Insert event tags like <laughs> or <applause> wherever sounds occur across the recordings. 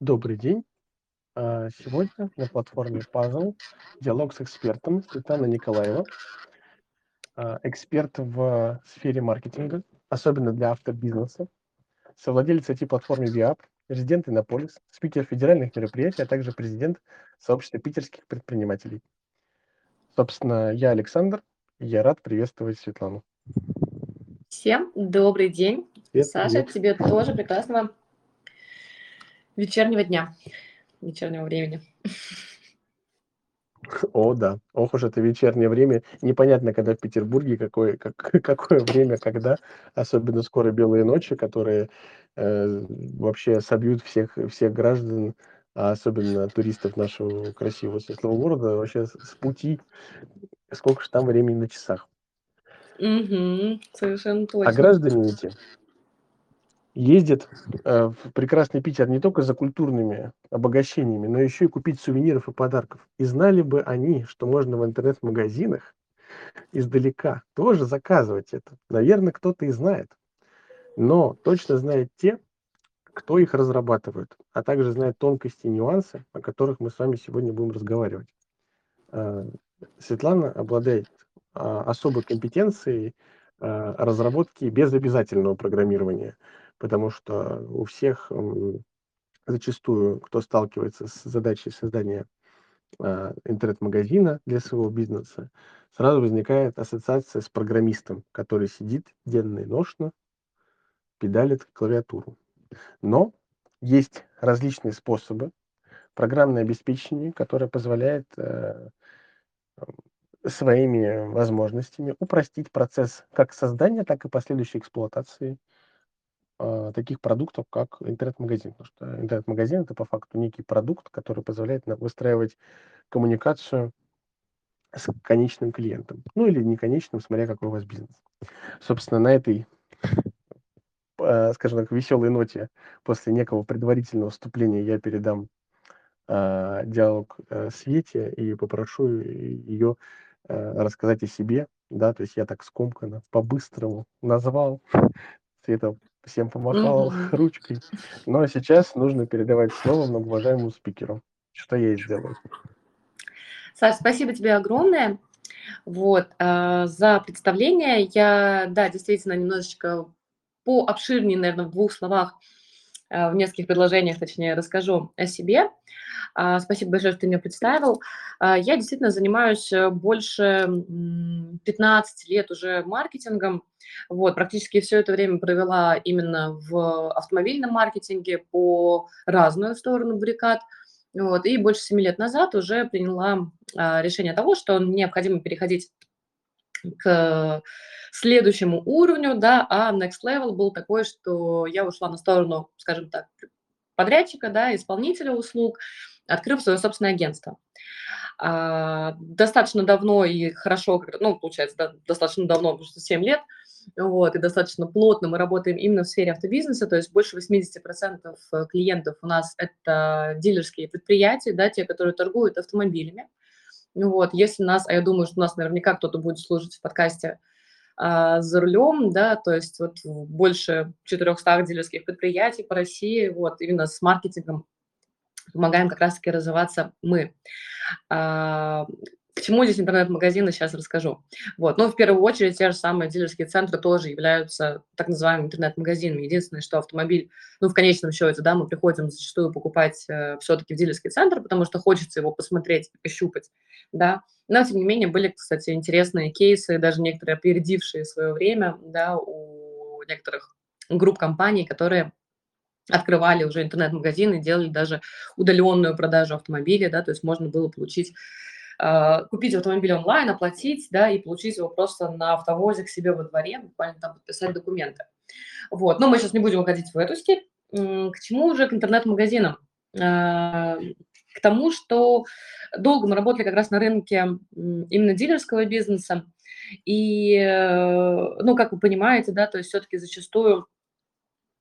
Добрый день. А, Сегодня на платформе Puzzle диалог с экспертом Светлана Николаева, а, эксперт в сфере маркетинга, особенно для автобизнеса, совладелец IT-платформы ViaP, резидент Иннополис, спикер федеральных мероприятий, а также президент сообщества питерских предпринимателей. Собственно, я Александр, и я рад приветствовать Светлану. Всем добрый день. Привет, Саша, привет. тебе тоже прекрасного вечернего дня, вечернего времени. О, да. Ох уж это вечернее время. Непонятно, когда в Петербурге, какое, как, <laughs> какое время, когда. Особенно скоро белые ночи, которые э, вообще собьют всех, всех граждан, а особенно туристов нашего красивого светлого города, вообще с, пути. Сколько же там времени на часах. Мгм, совершенно А точно. граждане эти ездят э, в прекрасный Питер не только за культурными обогащениями, но еще и купить сувениров и подарков. И знали бы они, что можно в интернет-магазинах издалека тоже заказывать это. Наверное, кто-то и знает. Но точно знают те, кто их разрабатывает, а также знает тонкости и нюансы, о которых мы с вами сегодня будем разговаривать. Э, Светлана обладает а, особой компетенцией а, разработки без обязательного программирования, потому что у всех зачастую, кто сталкивается с задачей создания а, интернет-магазина для своего бизнеса, сразу возникает ассоциация с программистом, который сидит денно и ношно, педалит клавиатуру. Но есть различные способы программное обеспечение, которое позволяет э, своими возможностями упростить процесс как создания, так и последующей эксплуатации а, таких продуктов, как интернет-магазин. Потому что интернет-магазин это по факту некий продукт, который позволяет нам выстраивать коммуникацию с конечным клиентом. Ну или не конечным, смотря какой у вас бизнес. Собственно, на этой, а, скажем так, веселой ноте после некого предварительного вступления я передам а, диалог э, Свете и попрошу ее э, рассказать о себе, да, то есть я так скомканно, по-быстрому назвал, Света всем помахал Мгм. <laughs> ручкой, но сейчас нужно передавать слово многоуважаемому спикеру, что я и сделаю. Саш, спасибо тебе огромное вот, а, за представление. Я, да, действительно, немножечко пообширнее, наверное, в двух словах, в нескольких предложениях, точнее, расскажу о себе. А, Спасибо большое, что ты меня представил. А, Я действительно занимаюсь э, больше м, 15 лет уже маркетингом. Вот, практически все это время провела именно в автомобильном маркетинге по разную сторону баррикад. Вот, и больше 7 лет назад уже приняла а, решение того, что необходимо переходить к следующему уровню, да, а next level был такой, что я ушла на сторону, скажем так, подрядчика, да, исполнителя услуг, открыв свое собственное агентство. А, достаточно давно и хорошо, ну, получается, да, достаточно давно, потому что 7 лет, вот, и достаточно плотно мы работаем именно в сфере автобизнеса, то есть больше 80% клиентов у нас это дилерские предприятия, да, те, которые торгуют автомобилями. Ну Вот, если нас, а я думаю, что нас наверняка кто-то будет слушать в подкасте а, за рулем, да, то есть вот больше 400 дилерских предприятий по России, вот, именно с маркетингом помогаем как раз-таки развиваться мы. А, К чему здесь интернет-магазины, сейчас расскажу. Вот. Но в первую очередь те же самые дилерские центры тоже являются так называемыми интернет-магазинами. Единственное, что автомобиль, ну, в конечном счете, да, мы приходим зачастую покупать э, все-таки в дилерский центр, потому что хочется его посмотреть, пощупать, да. Но, тем не менее, были, кстати, интересные кейсы, даже некоторые опередившие свое время, да, у некоторых групп компаний, которые открывали уже интернет-магазины, делали даже удаленную продажу автомобиля, да, то есть можно было получить, купить автомобиль онлайн, оплатить, да, и получить его просто на автовозе к себе во дворе, буквально там подписать документы. Вот, но мы сейчас не будем уходить в эту степь. К чему уже к интернет-магазинам? А, К тому, что долго мы работали как раз на рынке именно дилерского бизнеса, и, э, ну, как вы понимаете, да, то есть все-таки зачастую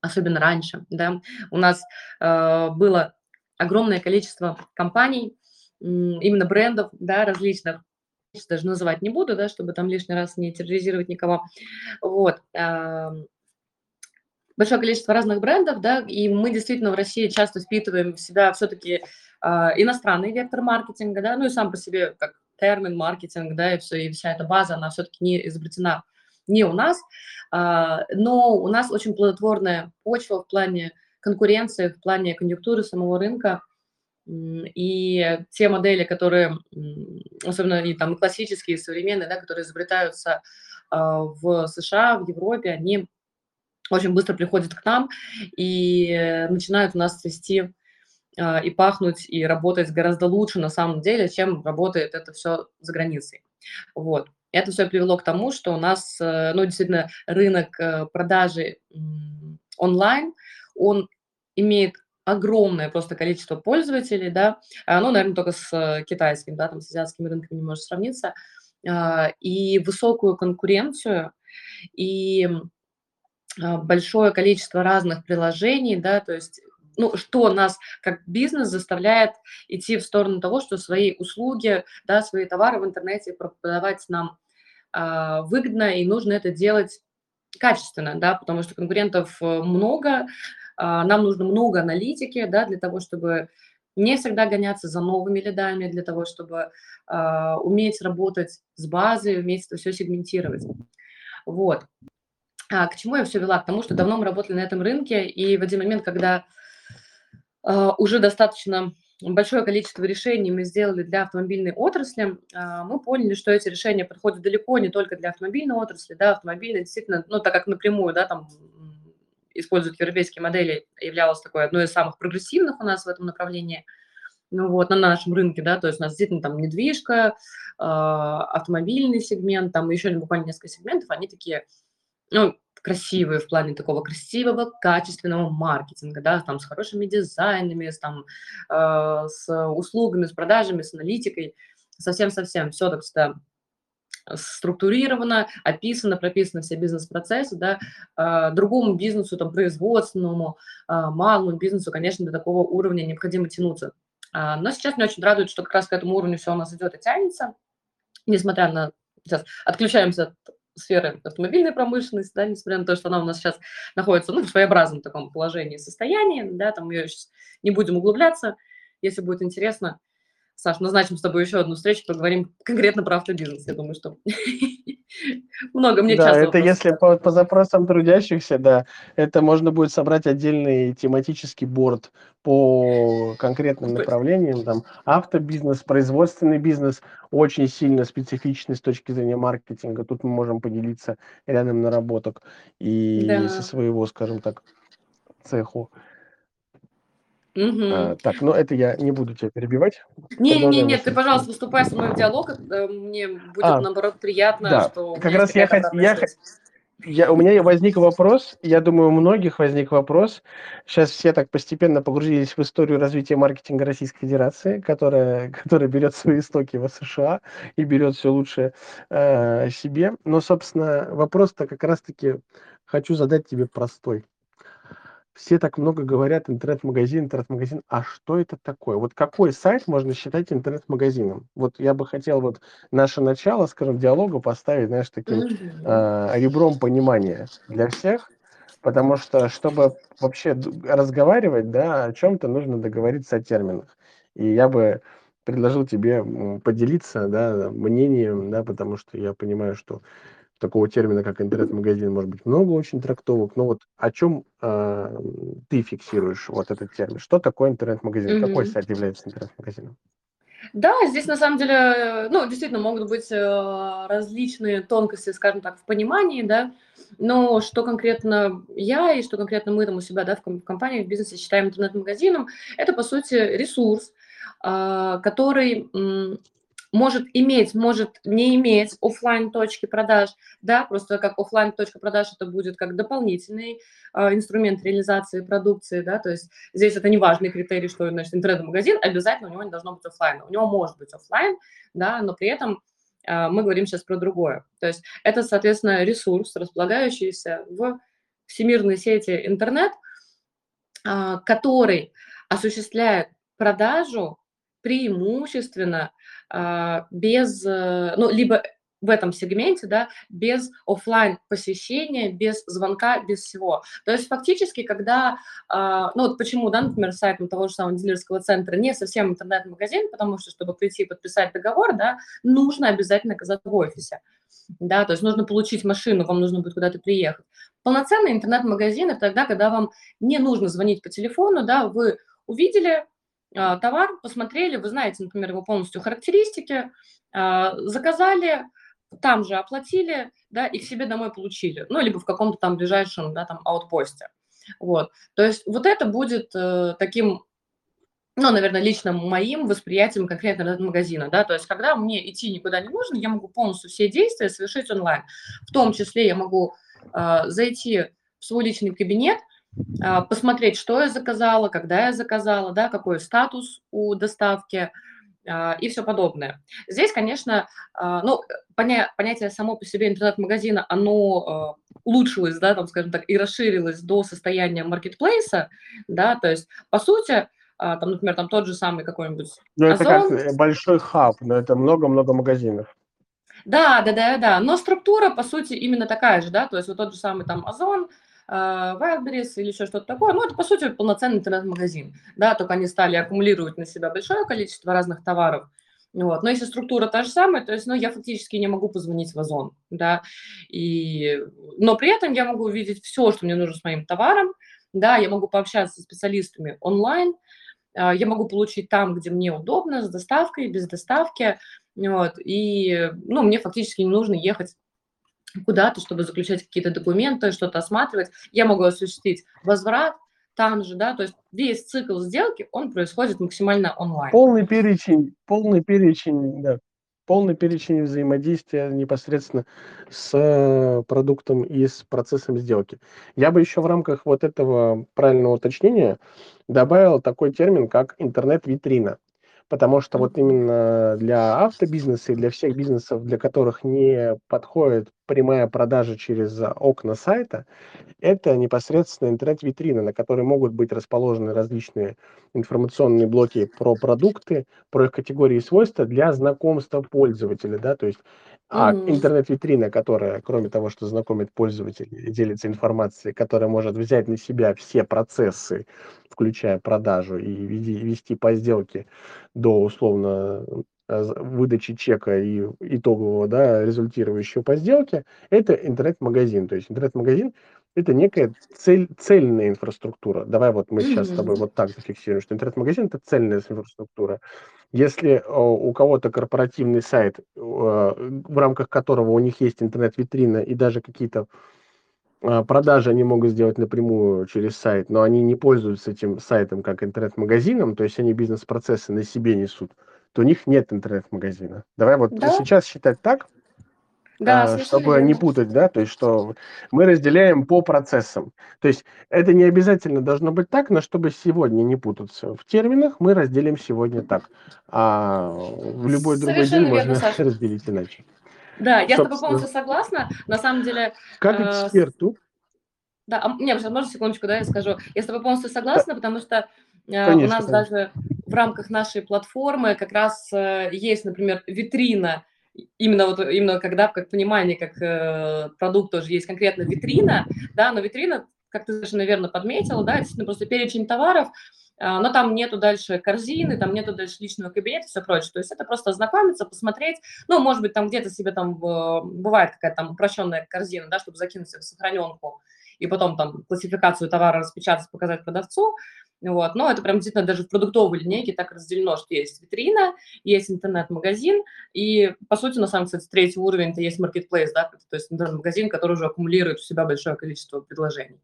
особенно раньше, да, у нас э, было огромное количество компаний, именно брендов, да, различных, даже называть не буду, да, чтобы там лишний раз не терроризировать никого, вот, большое количество разных брендов, да, и мы действительно в России часто впитываем в себя все-таки э, иностранный вектор маркетинга, да, ну и сам по себе как термин маркетинг, да, и все, и вся эта база, она все-таки не изобретена не у нас, э, но у нас очень плодотворная почва в плане конкуренции, в плане конъюнктуры самого рынка, и те модели, которые, особенно и там классические, современные, да, которые изобретаются а, в США, в Европе, они очень быстро приходят к нам и начинают у нас цвести а, и пахнуть, и работать гораздо лучше на самом деле, чем работает это все за границей. Вот. Это все привело к тому, что у нас, э, ну, действительно, рынок э, продажи онлайн, он имеет огромное просто количество пользователей, да, а, ну, наверное, только с э, китайским, да, там, с азиатскими рынками не может сравниться, а, и высокую конкуренцию, и а, большое количество разных приложений, да, то есть ну, что нас как бизнес заставляет идти в сторону того, что свои услуги, да, свои товары в интернете продавать нам э, выгодно, и нужно это делать качественно, да, потому что конкурентов э, много, нам нужно много аналитики, да, для того, чтобы не всегда гоняться за новыми лидами, для того, чтобы э, уметь работать с базой, уметь это все сегментировать. Вот. А к чему я все вела? К тому, что давно мы работали на этом рынке, и в один момент, когда э, уже достаточно большое количество решений мы сделали для автомобильной отрасли, э, мы поняли, что эти решения подходят далеко не только для автомобильной отрасли, да, автомобильная действительно, ну, так как напрямую, да, там используют европейские модели, являлась такой одной из самых прогрессивных у нас в этом направлении. Ну вот, на нашем рынке, да, то есть у нас действительно там недвижка, э, автомобильный сегмент, там еще буквально несколько сегментов, они такие, ну, красивые в плане такого красивого, качественного маркетинга, да, там с хорошими дизайнами, с, там, э, с услугами, с продажами, с аналитикой, совсем-совсем все так что структурировано, описано, прописаны все бизнес-процессы, да, а, другому бизнесу, там, производственному, а, малому бизнесу, конечно, до такого уровня необходимо тянуться. А, но сейчас меня очень радует, что как раз к этому уровню все у нас идет и тянется, несмотря на... Сейчас отключаемся от сферы автомобильной промышленности, да, несмотря на то, что она у нас сейчас находится ну, в своеобразном таком положении состоянии, да, там ее сейчас не будем углубляться, если будет интересно, Саш, назначим с тобой еще одну встречу, поговорим конкретно про автобизнес. Я думаю, что <laughs> много мне Да, это если по, по запросам трудящихся, да, это можно будет собрать отдельный тематический борт по конкретным направлениям, там, автобизнес, производственный бизнес, очень сильно специфичный с точки зрения маркетинга. Тут мы можем поделиться рядом наработок и да. со своего, скажем так, цеху. А, так, ну это я не буду тебя перебивать. Не, не, нет, ты, пожалуйста, выступай со мной в диалог. Мне будет, а, наоборот, приятно, да. что... Как раз я, хотел, я, я, у меня возник вопрос, я думаю, у многих возник вопрос. Сейчас все так постепенно погрузились в историю развития маркетинга Российской Федерации, которая, которая берет свои истоки в США и берет все лучшее э, себе. Но, собственно, вопрос-то как раз-таки хочу задать тебе простой все так много говорят интернет-магазин, интернет-магазин. А что это такое? Вот какой сайт можно считать интернет-магазином? Вот я бы хотел вот наше начало, скажем, диалога поставить, знаешь, таким э, ребром понимания для всех, потому что, чтобы вообще разговаривать, да, о чем-то нужно договориться о терминах. И я бы предложил тебе поделиться, да, мнением, да, потому что я понимаю, что такого термина, как интернет-магазин, может быть много очень трактовок, но вот о чем э, ты фиксируешь вот этот термин? Что такое интернет-магазин? Mm-hmm. Какой сайт является интернет-магазином? Да, здесь на самом деле, ну, действительно могут быть э, различные тонкости, скажем так, в понимании, да, но что конкретно я и что конкретно мы там у себя, да, в компании, в бизнесе считаем интернет-магазином, это, по сути, ресурс, э, который может иметь, может не иметь офлайн точки продаж, да, просто как офлайн точка продаж это будет как дополнительный э, инструмент реализации продукции, да, то есть здесь это не важный критерий, что значит интернет-магазин, обязательно у него не должно быть офлайн, у него может быть офлайн, да, но при этом э, мы говорим сейчас про другое, то есть это, соответственно, ресурс, располагающийся в всемирной сети интернет, э, который осуществляет продажу преимущественно без, э, ну, либо в этом сегменте, да, без офлайн посещения, без звонка, без всего. То есть фактически, когда, а, ну вот почему, да, например, сайтом того же самого дилерского центра не совсем интернет-магазин, потому что, чтобы прийти и подписать договор, да, нужно обязательно оказаться в офисе, да, то есть нужно получить машину, вам нужно будет куда-то приехать. Полноценный интернет-магазин – это тогда, когда вам не нужно звонить по телефону, да, вы увидели а, товар, посмотрели, вы знаете, например, его полностью характеристики, а, заказали, там же оплатили, да, и к себе домой получили, ну, либо в каком-то там ближайшем, да, там, аутпосте. Вот, то есть вот это будет э, таким, ну, наверное, лично моим восприятием конкретно этого магазина, да, то есть когда мне идти никуда не нужно, я могу полностью все действия совершить онлайн, в том числе я могу э, зайти в свой личный кабинет, посмотреть, что я заказала, когда я заказала, да, какой статус у доставки, а, и все подобное. Здесь, конечно, а, ну, поня понятие само по себе интернет-магазина, оно а, улучшилось, да, там, скажем так, и расширилось до состояния маркетплейса, да, то есть, по сути, там, например, там тот же самый какой-нибудь Ну, это как э, большой хаб, но это много-много магазинов. Да, да, да, да, но структура, по сути, именно такая же, да, то есть вот тот же самый там Озон, а, Wildberries или еще что-то такое. Ну, это, по сути, полноценный интернет-магазин, да, только они стали аккумулировать на себя большое количество разных товаров. Вот. Но если структура та же самая, то есть, ну, я фактически не могу позвонить в Озон, да, и, но при этом я могу увидеть все, что мне нужно с моим товаром, да, я могу пообщаться с специалистами онлайн, а, я могу получить там, где мне удобно, с доставкой, без доставки, вот, и, ну, мне фактически не нужно ехать куда-то, чтобы заключать какие-то документы, что-то осматривать. Я могу осуществить возврат там же, да, то есть весь цикл сделки, он происходит максимально онлайн. Полный перечень, полный перечень, да, полный перечень взаимодействия непосредственно с э, продуктом и с процессом сделки. Я бы еще в рамках вот этого правильного уточнения добавил такой термин, как интернет-витрина потому что вот именно для автобизнеса и для всех бизнесов, для которых не подходит прямая продажа через окна сайта, это непосредственно интернет-витрина, на которой могут быть расположены различные информационные блоки про продукты, про их категории и свойства для знакомства пользователя, да, то есть а mm-hmm. интернет-витрина, которая, кроме того, что знакомит пользователей, делится информацией, которая может взять на себя все процессы, включая продажу и вести по сделке до условно э, выдачи чека и итогового, да, результирующего по сделке, это интернет-магазин. То есть интернет-магазин – это некая цель, цельная инфраструктура. Давай вот мы сейчас с тобой вот так зафиксируем, что интернет-магазин – это цельная инфраструктура. Если у кого-то корпоративный сайт, в рамках которого у них есть интернет-витрина и даже какие-то а, продажи они могут сделать напрямую через сайт, но они не пользуются этим сайтом как интернет-магазином, то есть они бизнес-процессы на себе несут, то у них нет интернет-магазина. Давай вот да? сейчас считать так, да, а, чтобы не путать, да, то есть что мы разделяем по процессам. То есть это не обязательно должно быть так, но чтобы сегодня не путаться в терминах, мы разделим сегодня так, а в любой другой день верно, можно Саша. <laughs> разделить иначе. Да, я Собственно. с тобой полностью согласна. На самом деле... Как э, эксперту. Да, а, не, можно секундочку, да, я скажу. Я с тобой полностью согласна, да. потому что э, конечно, у нас конечно. даже в рамках нашей платформы как раз э, есть, например, витрина именно вот именно когда как понимание, как э, продукт тоже есть конкретно витрина, да, но витрина, как ты совершенно верно подметила, да, действительно просто перечень товаров, э, но там нету дальше корзины, там нету дальше личного кабинета и все прочее. То есть это просто ознакомиться, посмотреть, ну, может быть, там где-то себе там в, бывает какая-то там упрощенная корзина, да, чтобы закинуть в сохраненку и потом там классификацию товара распечатать, показать продавцу, вот. Но это прям действительно даже в продуктовой линейке так разделено, что есть витрина, есть интернет-магазин, и, по сути, на самом деле, третий уровень – это есть marketplace, да, то есть интернет-магазин, который уже аккумулирует в себя большое количество предложений.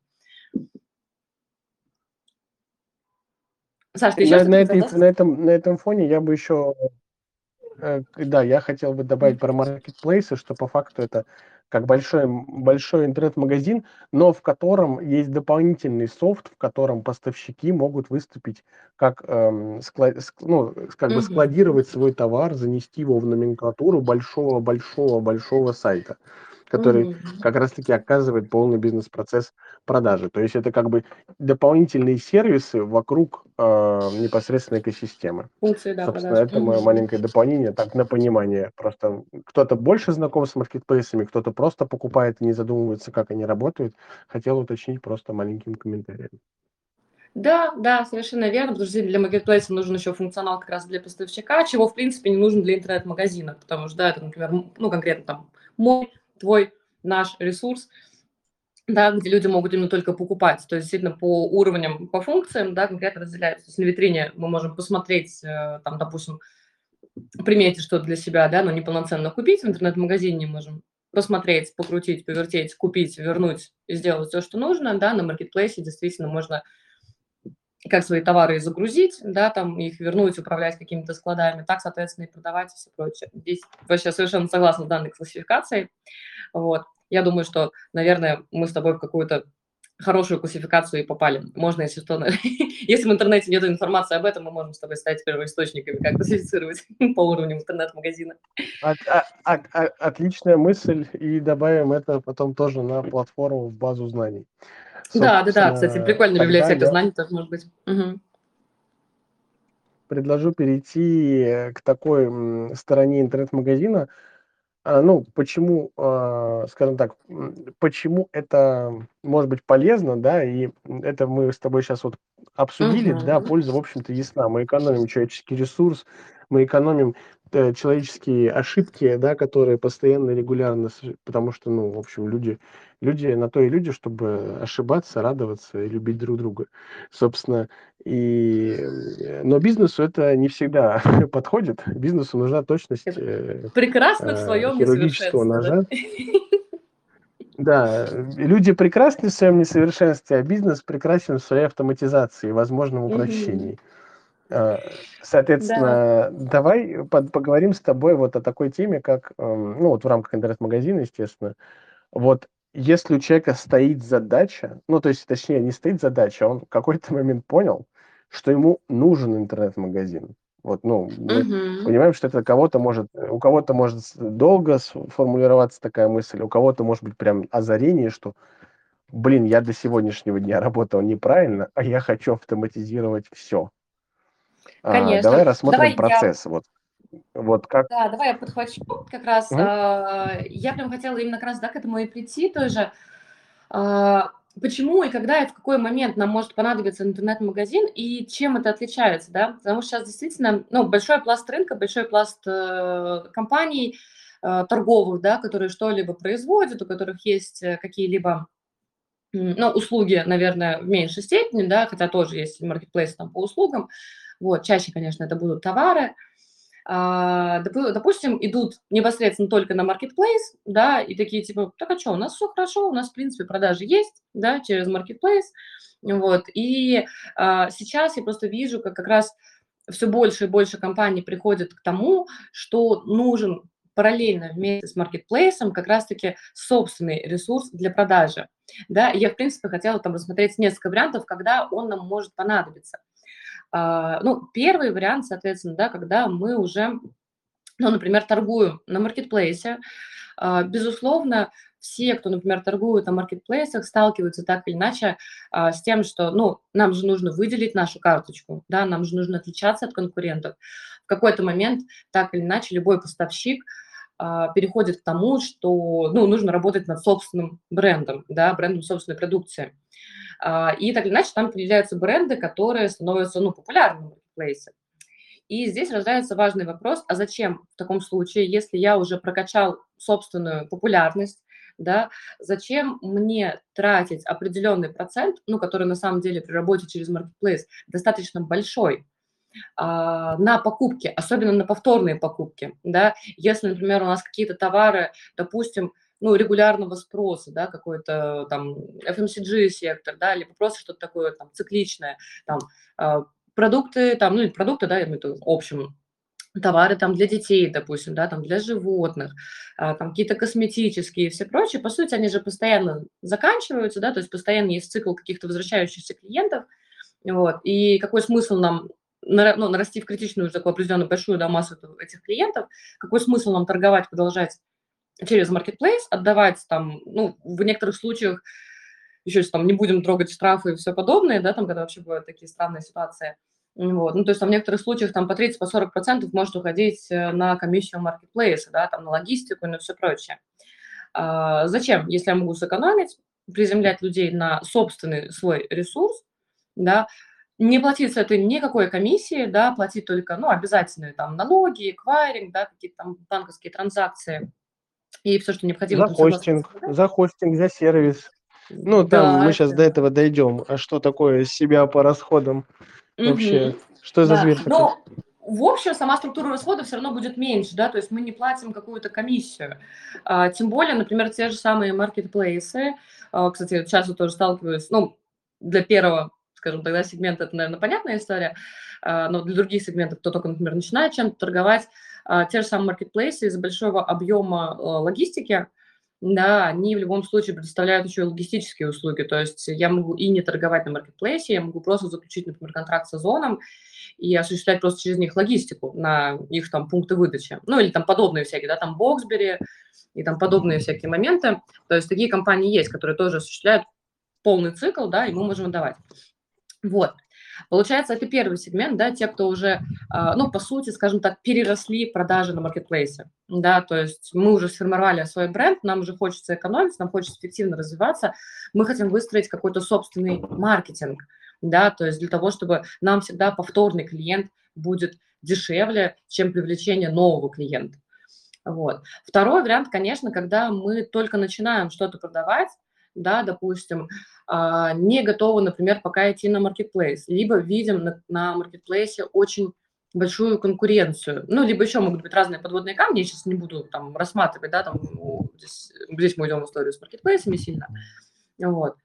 Саш, ты на, на, этой, на, этом, на этом фоне я бы еще, э, да, я хотел бы добавить про маркетплейсы, что по факту это как большой, большой интернет-магазин, но в котором есть дополнительный софт, в котором поставщики могут выступить как, эм, склад, ну, как бы складировать свой товар, занести его в номенклатуру большого-большого-большого сайта. Который Мгм. как раз-таки оказывает полный бизнес-процесс продажи. То есть это как бы дополнительные сервисы вокруг э, непосредственно экосистемы. Функции, да, Собственно, продаж. это мое маленькое дополнение, так, на понимание. Просто кто-то больше знаком с маркетплейсами, кто-то просто покупает и не задумывается, как они работают. Хотел уточнить просто маленьким комментарием. Да, да, совершенно верно, потому что для маркетплейса нужен еще функционал как раз для поставщика, чего, в принципе, не нужен для интернет-магазина, потому что, да, это, например, ну, конкретно там мой, твой, наш ресурс, да, где люди могут именно только покупать. То есть, действительно, по уровням, по функциям, да, конкретно разделяется. То есть на витрине мы можем посмотреть, э, там, допустим, приметить что-то для себя, да, но неполноценно купить в интернет-магазине можем посмотреть, покрутить, повертеть, купить, вернуть и сделать все, что нужно, да, на маркетплейсе действительно можно как свои товары загрузить, да, там их вернуть, управлять какими-то складами, так, соответственно, и продавать и все прочее. Здесь вообще совершенно согласна с данной классификацией. Вот. Я думаю, что, наверное, мы с тобой в какую-то хорошую классификацию и попали. Можно, если что, <laughs> если в интернете нет информации об этом, мы можем с тобой стать первоисточниками, как классифицировать <laughs> по уровню интернет-магазина. От, а, а, отличная мысль, и добавим это потом тоже на платформу в базу знаний. Да, да, да, кстати, прикольная библиотека знаний тоже может быть. Угу. Предложу перейти к такой стороне интернет-магазина. А, ну, почему, а, скажем так, почему это может быть полезно, да, и это мы с тобой сейчас вот обсудили, Угу. да, польза, в общем-то, ясна. Мы экономим человеческий ресурс, мы экономим э, человеческие ошибки, да, которые постоянно, регулярно, потому что, ну, в общем, люди, люди на то и люди, чтобы ошибаться, радоваться и любить друг друга. Собственно, и, э, но бизнесу это не всегда <laughs> подходит. Бизнесу нужна точность. Э, Прекрасно в своем хирургического ножа. Да, <laughs> люди прекрасны в своем несовершенстве, а бизнес прекрасен в своей автоматизации и возможном упрощении. Угу. Соответственно, да. давай поговорим с тобой вот о такой теме, как, ну вот в рамках интернет-магазина, естественно, вот если у человека стоит задача, ну то есть, точнее, не стоит задача, он в какой-то момент понял, что ему нужен интернет-магазин. Вот, ну, мы Мгм. понимаем, что это кого-то может, у кого-то может долго сформулироваться такая мысль, у кого-то может быть прям озарение, что, блин, я до сегодняшнего дня работал неправильно, а я хочу автоматизировать все. Конечно. давай рассмотрим Давай я- процесс. Вот, вот как. Да, давай я подхвачу как раз. Мгм. а, Я прям хотела именно как раз да, к этому и прийти тоже. А, Почему и когда и в какой момент нам может понадобиться интернет-магазин и чем это отличается, да? Потому что сейчас действительно, ну, большой пласт рынка, большой пласт э, компаний э, торговых, да, которые что-либо производят, у которых есть э, какие-либо ну, услуги, наверное, в меньшей степени, да, хотя тоже есть маркетплейс там по услугам. Вот, чаще, конечно, это будут товары. Допу- допустим, идут непосредственно только на маркетплейс, да, и такие типа, так а что, у нас все хорошо, у нас, в принципе, продажи есть, да, через маркетплейс, вот, и а, сейчас я просто вижу, как как раз все больше и больше компаний приходят к тому, что нужен параллельно вместе с маркетплейсом как раз-таки собственный ресурс для продажи, да, я, в принципе, хотела там рассмотреть несколько вариантов, когда он нам может понадобиться. А, ну, первый вариант, соответственно, да, когда мы уже, ну, например, торгуем на маркетплейсе, а, безусловно, все, кто, например, торгует на маркетплейсах, сталкиваются так или иначе а, с тем, что, ну, нам же нужно выделить нашу карточку, да, нам же нужно отличаться от конкурентов. В какой-то момент, так или иначе, любой поставщик переходит к тому, что, ну, нужно работать над собственным брендом, да, брендом собственной продукции. А, и так или иначе там появляются бренды, которые становятся ну, популярными в маркетплейсе. И здесь рождается важный вопрос, а зачем в таком случае, если я уже прокачал собственную популярность, да, зачем мне тратить определенный процент, ну, который на самом деле при работе через маркетплейс достаточно большой, а, на покупки, особенно на повторные покупки, да, если, например, у нас какие-то товары, допустим, ну, регулярного спроса, да, какой-то там FMCG-сектор, да, либо просто что-то такое там цикличное, там а, продукты, там, ну, продукты, да, я имею в виду в общем, товары там для детей, допустим, да, там для животных, а, там какие-то косметические и все прочее, по сути, они же постоянно заканчиваются, да, то есть постоянно есть цикл каких-то возвращающихся клиентов, вот, и какой смысл нам на- ну, нарастив критичную такую определенную большую да, массу этих клиентов, какой смысл нам торговать, продолжать через marketplace, отдавать там, ну, в некоторых случаях, еще если там не будем трогать штрафы и все подобное, да, там, когда вообще бывают такие странные ситуации, вот. Ну, то есть там в некоторых случаях там по 30-40% по 40 может уходить э, на комиссию маркетплейса, да, там на логистику и на все прочее. А, зачем, если я могу сэкономить, приземлять людей на собственный свой ресурс, да, не платить с этой никакой комиссии, да, платить только, ну, обязательные там налоги, эквайринг, да, какие-то там банковские транзакции и все, что необходимо. За хостинг, за хостинг, за сервис. Ну, да, там мы сейчас до этого дойдем. А что такое себя по расходам вообще? Угу. Что за да. зверь такой? Но в общем, сама структура расходов все равно будет меньше, да, то есть мы не платим какую-то комиссию. А, тем более, например, те же самые маркетплейсы, а, кстати, часто тоже сталкиваюсь, ну, для первого, скажем тогда, сегмента это, наверное, понятная история, а, но для других сегментов, кто только, например, начинает чем-то торговать, а, те же самые маркетплейсы из большого объема а, логистики, да, они в любом случае предоставляют еще и логистические услуги. То есть я могу и не торговать на маркетплейсе, я могу просто заключить, например, контракт с Озоном и осуществлять просто через них логистику на их там пункты выдачи. Ну или там подобные всякие, да, там Боксбери и там подобные всякие моменты. То есть такие компании есть, которые тоже осуществляют полный цикл, да, и мы можем отдавать. Вот. Получается, это первый сегмент, да, те, кто уже, а, ну, по сути, скажем так, переросли продажи на маркетплейсе, да, то есть мы уже сформировали свой бренд, нам уже хочется экономить, нам хочется эффективно развиваться, мы хотим выстроить какой-то собственный маркетинг, да, то есть для того, чтобы нам всегда повторный клиент будет дешевле, чем привлечение нового клиента. Вот. Второй вариант, конечно, когда мы только начинаем что-то продавать, да, допустим, а, не готовы, например, пока идти на маркетплейс, либо видим на, маркетплейсе очень большую конкуренцию. Ну, либо еще могут быть разные подводные камни, я сейчас не буду там рассматривать, да, там, ну, здесь, здесь мы идем в историю с маркетплейсами сильно, вот.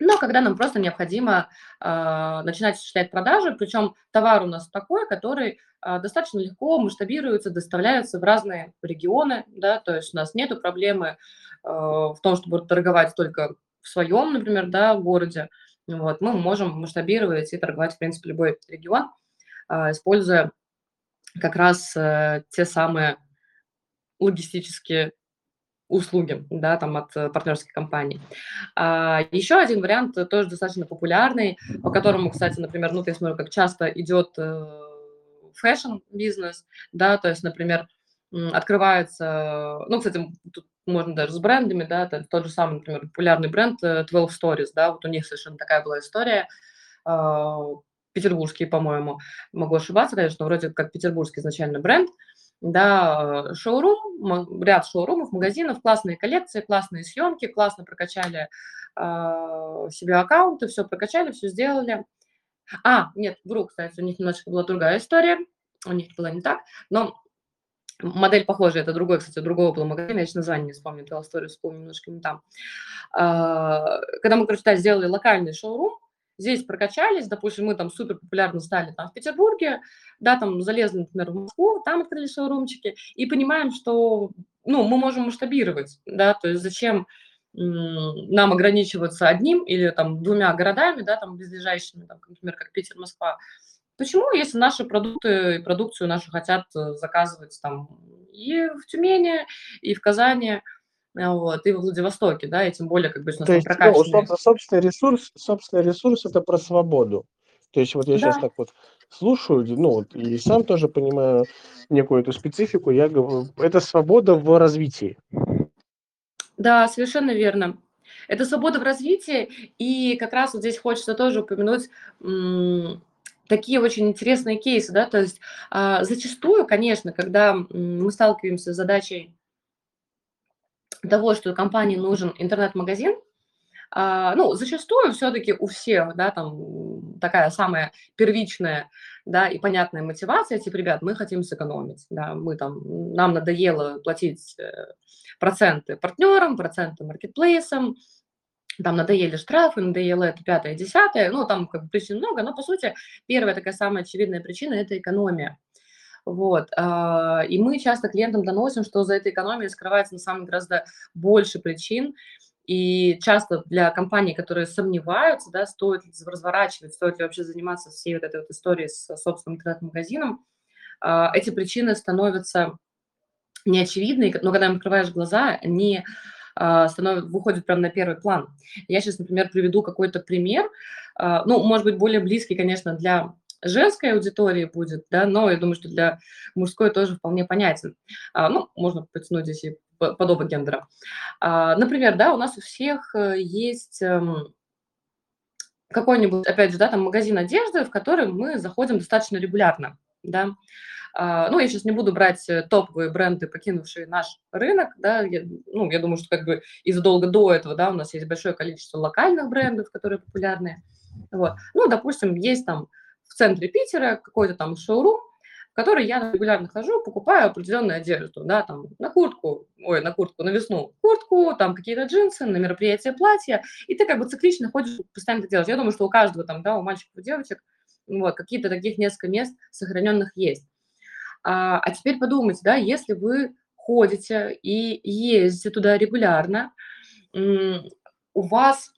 Но когда нам просто необходимо э, начинать осуществлять продажи, причем товар у нас такой, который э, достаточно легко масштабируется, доставляется в разные регионы, да, то есть у нас нет проблемы в том, чтобы торговать только в своем, например, да, городе, вот, мы можем масштабировать и торговать, в принципе, любой регион, а, используя как раз э, те самые логистические услуги, да, там от э, партнерских компаний. А, еще один вариант тоже достаточно популярный, по которому, кстати, например, ну, я смотрю, как часто идет э, фэшн-бизнес, да, то есть, например, открывается, ну, кстати, тут можно даже с брендами, да, это тот же самый, например, популярный бренд 12 э, Stories, да, вот у них совершенно такая была история, э, петербургский, по-моему, могу ошибаться, конечно, вроде как петербургский изначально бренд, да, шоурум, ряд шоурумов, магазинов, классные коллекции, классные съемки, классно прокачали э, себе аккаунты, все прокачали, все сделали. А, нет, вру, кстати, у них немножко была другая история, у них была не так, но Модель похожая, это другой, кстати, другого было магазина, я сейчас название не вспомню, Tell Story вспомню немножко не там. А, когда мы, короче, сделали локальный шоурум, здесь прокачались, допустим, мы там супер популярно стали там в Петербурге, да, там залезли, например, в Москву, там открыли шоурумчики, и понимаем, что, ну, мы можем масштабировать, да, то есть зачем нам ограничиваться одним или там двумя городами, да, там близлежащими, там, например, как Питер, Москва, Почему, если наши продукты и продукцию нашу хотят э, заказывать там и в Тюмени, и в Казани, а, вот, и в Владивостоке, да, и тем более, как бы, у нас То есть, ну, собственный ресурс, собственный ресурс – это про свободу. То есть вот я да. сейчас так вот слушаю, ну вот и сам тоже понимаю некую эту специфику, я говорю, это свобода в развитии. Да, совершенно верно. Это свобода в развитии, и как раз вот здесь хочется тоже упомянуть такие очень интересные кейсы, да, то есть а, зачастую, конечно, когда мы сталкиваемся с задачей того, что компании нужен интернет-магазин, а, ну, зачастую все-таки у всех, да, там такая самая первичная, да, и понятная мотивация, типа, ребят, мы хотим сэкономить, да, мы там, нам надоело платить э, проценты партнерам, проценты маркетплейсам, там надоели штрафы, надоело это пятое, десятое, ну, там как бы причин много, но, по сути, первая такая самая очевидная причина – это экономия. Вот. А, и мы часто клиентам доносим, что за этой экономией скрывается на самом деле гораздо больше причин, и часто для компаний, которые сомневаются, да, стоит ли разворачивать, стоит ли вообще заниматься всей вот этой вот историей с собственным интернет-магазином, а, эти причины становятся неочевидные, но когда им открываешь глаза, они а, становятся, выходят прямо на первый план. Я сейчас, например, приведу какой-то пример, а, ну, может быть, более близкий, конечно, для женской аудитории будет, да, но я думаю, что для мужской тоже вполне понятен. А, ну, можно потянуть здесь и подобно гендера. Например, да, у нас у всех э, есть эм, какой-нибудь, опять же, да, там магазин одежды, в который мы заходим достаточно регулярно, да, ну, я сейчас не буду брать э, топовые бренды, покинувшие наш рынок, да, я, ну, я думаю, что как бы из-за до этого, да, у нас есть большое количество локальных брендов, которые популярны, вот. Ну, допустим, есть там в центре Питера какой-то там шоурум, в который я регулярно хожу, покупаю определенную одежду, да, там на куртку, ой, на куртку, на весну куртку, там какие-то джинсы, на мероприятие платья, и ты как бы циклично ходишь, постоянно это делаешь. Я думаю, что у каждого там, да, у мальчиков, у девочек, вот, какие-то таких несколько мест сохраненных есть. А, а теперь подумайте, да, если вы ходите и ездите туда регулярно, у вас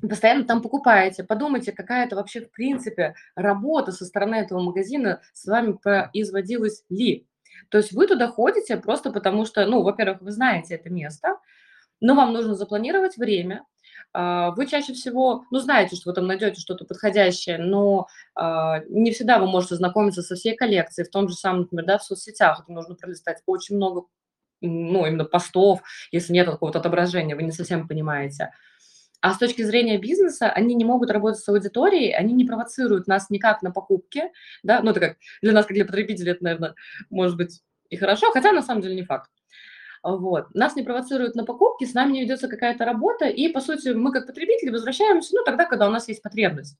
постоянно там покупаете, подумайте, какая это вообще в принципе работа со стороны этого магазина с вами производилась ли. То есть вы туда ходите просто потому что, ну, во-первых, вы знаете это место, но вам нужно запланировать время, вы чаще всего, ну, знаете, что вы там найдете что-то подходящее, но а, не всегда вы можете знакомиться со всей коллекцией, в том же самом, например, да, в соцсетях, это нужно пролистать очень много, ну, именно постов, если нет какого-то отображения, вы не совсем понимаете. А с точки зрения бизнеса, они не могут работать с аудиторией, они не провоцируют нас никак на покупки, да, ну, это как для нас, как для потребителей, это, наверное, может быть и хорошо, хотя на самом деле не факт. Вот. Нас не провоцируют на покупки, с нами не ведется какая-то работа, и, по сути, мы как потребители возвращаемся, ну, тогда, когда у нас есть потребность.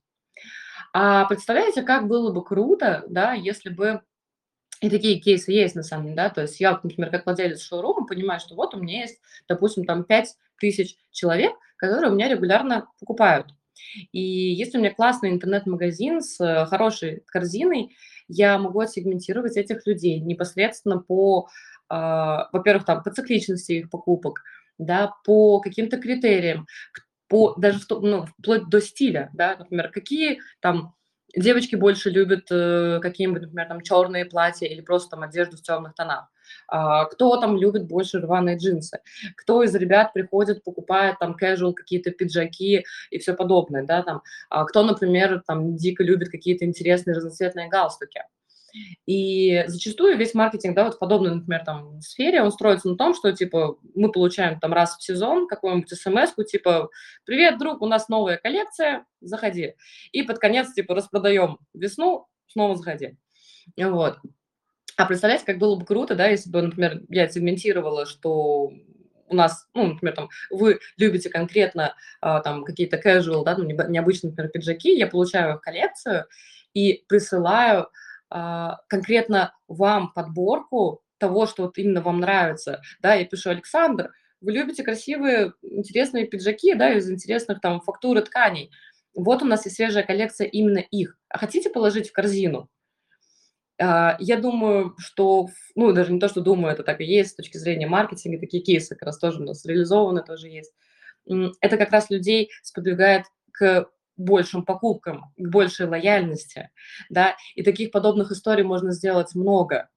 А представляете, как было бы круто, да, если бы и такие кейсы есть, на самом деле, да, то есть я, например, как владелец шоурума понимаю, что вот у меня есть, допустим, там 5 тысяч человек, которые у меня регулярно покупают. И если у меня классный интернет-магазин с э, хорошей корзиной, я могу отсегментировать этих людей непосредственно по во-первых, там по цикличности их покупок, да, по каким-то критериям, по даже ну, вплоть до стиля, да, например, какие там девочки больше любят э, какие-нибудь, например, там черные платья или просто там одежду в темных тонах. А, кто там любит больше рваные джинсы? Кто из ребят приходит, покупает там casual какие-то пиджаки и все подобное, да, там. А кто, например, там дико любит какие-то интересные разноцветные галстуки. И зачастую весь маркетинг, да, вот в подобной, например, там сфере, он строится на том, что, типа, мы получаем там раз в сезон какую-нибудь смс типа, привет, друг, у нас новая коллекция, заходи. И под конец, типа, распродаем весну, снова заходи. Вот. А представляете, как было бы круто, да, если бы, например, я сегментировала, что у нас, ну, например, там, вы любите конкретно а, там какие-то casual, да, ну, необычные, например, пиджаки, я получаю коллекцию и присылаю конкретно вам подборку того, что вот именно вам нравится. Да, я пишу, Александр, вы любите красивые, интересные пиджаки, да, из интересных там фактуры тканей. Вот у нас есть свежая коллекция именно их. А хотите положить в корзину? А, я думаю, что, ну, даже не то, что думаю, это так и есть с точки зрения маркетинга, такие кейсы как раз тоже у нас реализованы, тоже есть. Это как раз людей сподвигает к большим покупкам, к большей лояльности, да, и таких подобных историй можно сделать много.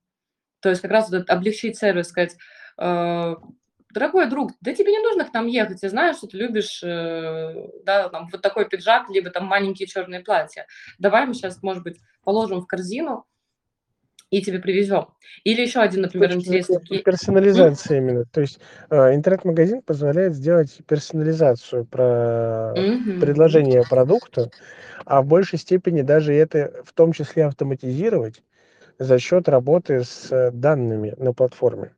То есть как раз вот облегчить сервис, сказать, э, дорогой друг, да тебе не нужно к нам ехать, я знаю, что ты любишь, э, да, там, вот такой пиджак, либо там маленькие черные платья. Давай мы сейчас, может быть, положим в корзину, и тебе привезем. Или еще один, например, интересный... Персонализация mm именно. То есть э, интернет-магазин позволяет сделать персонализацию про mm-hmm. предложение продукта, а в большей степени даже это в том числе автоматизировать за счет работы с э, данными на платформе.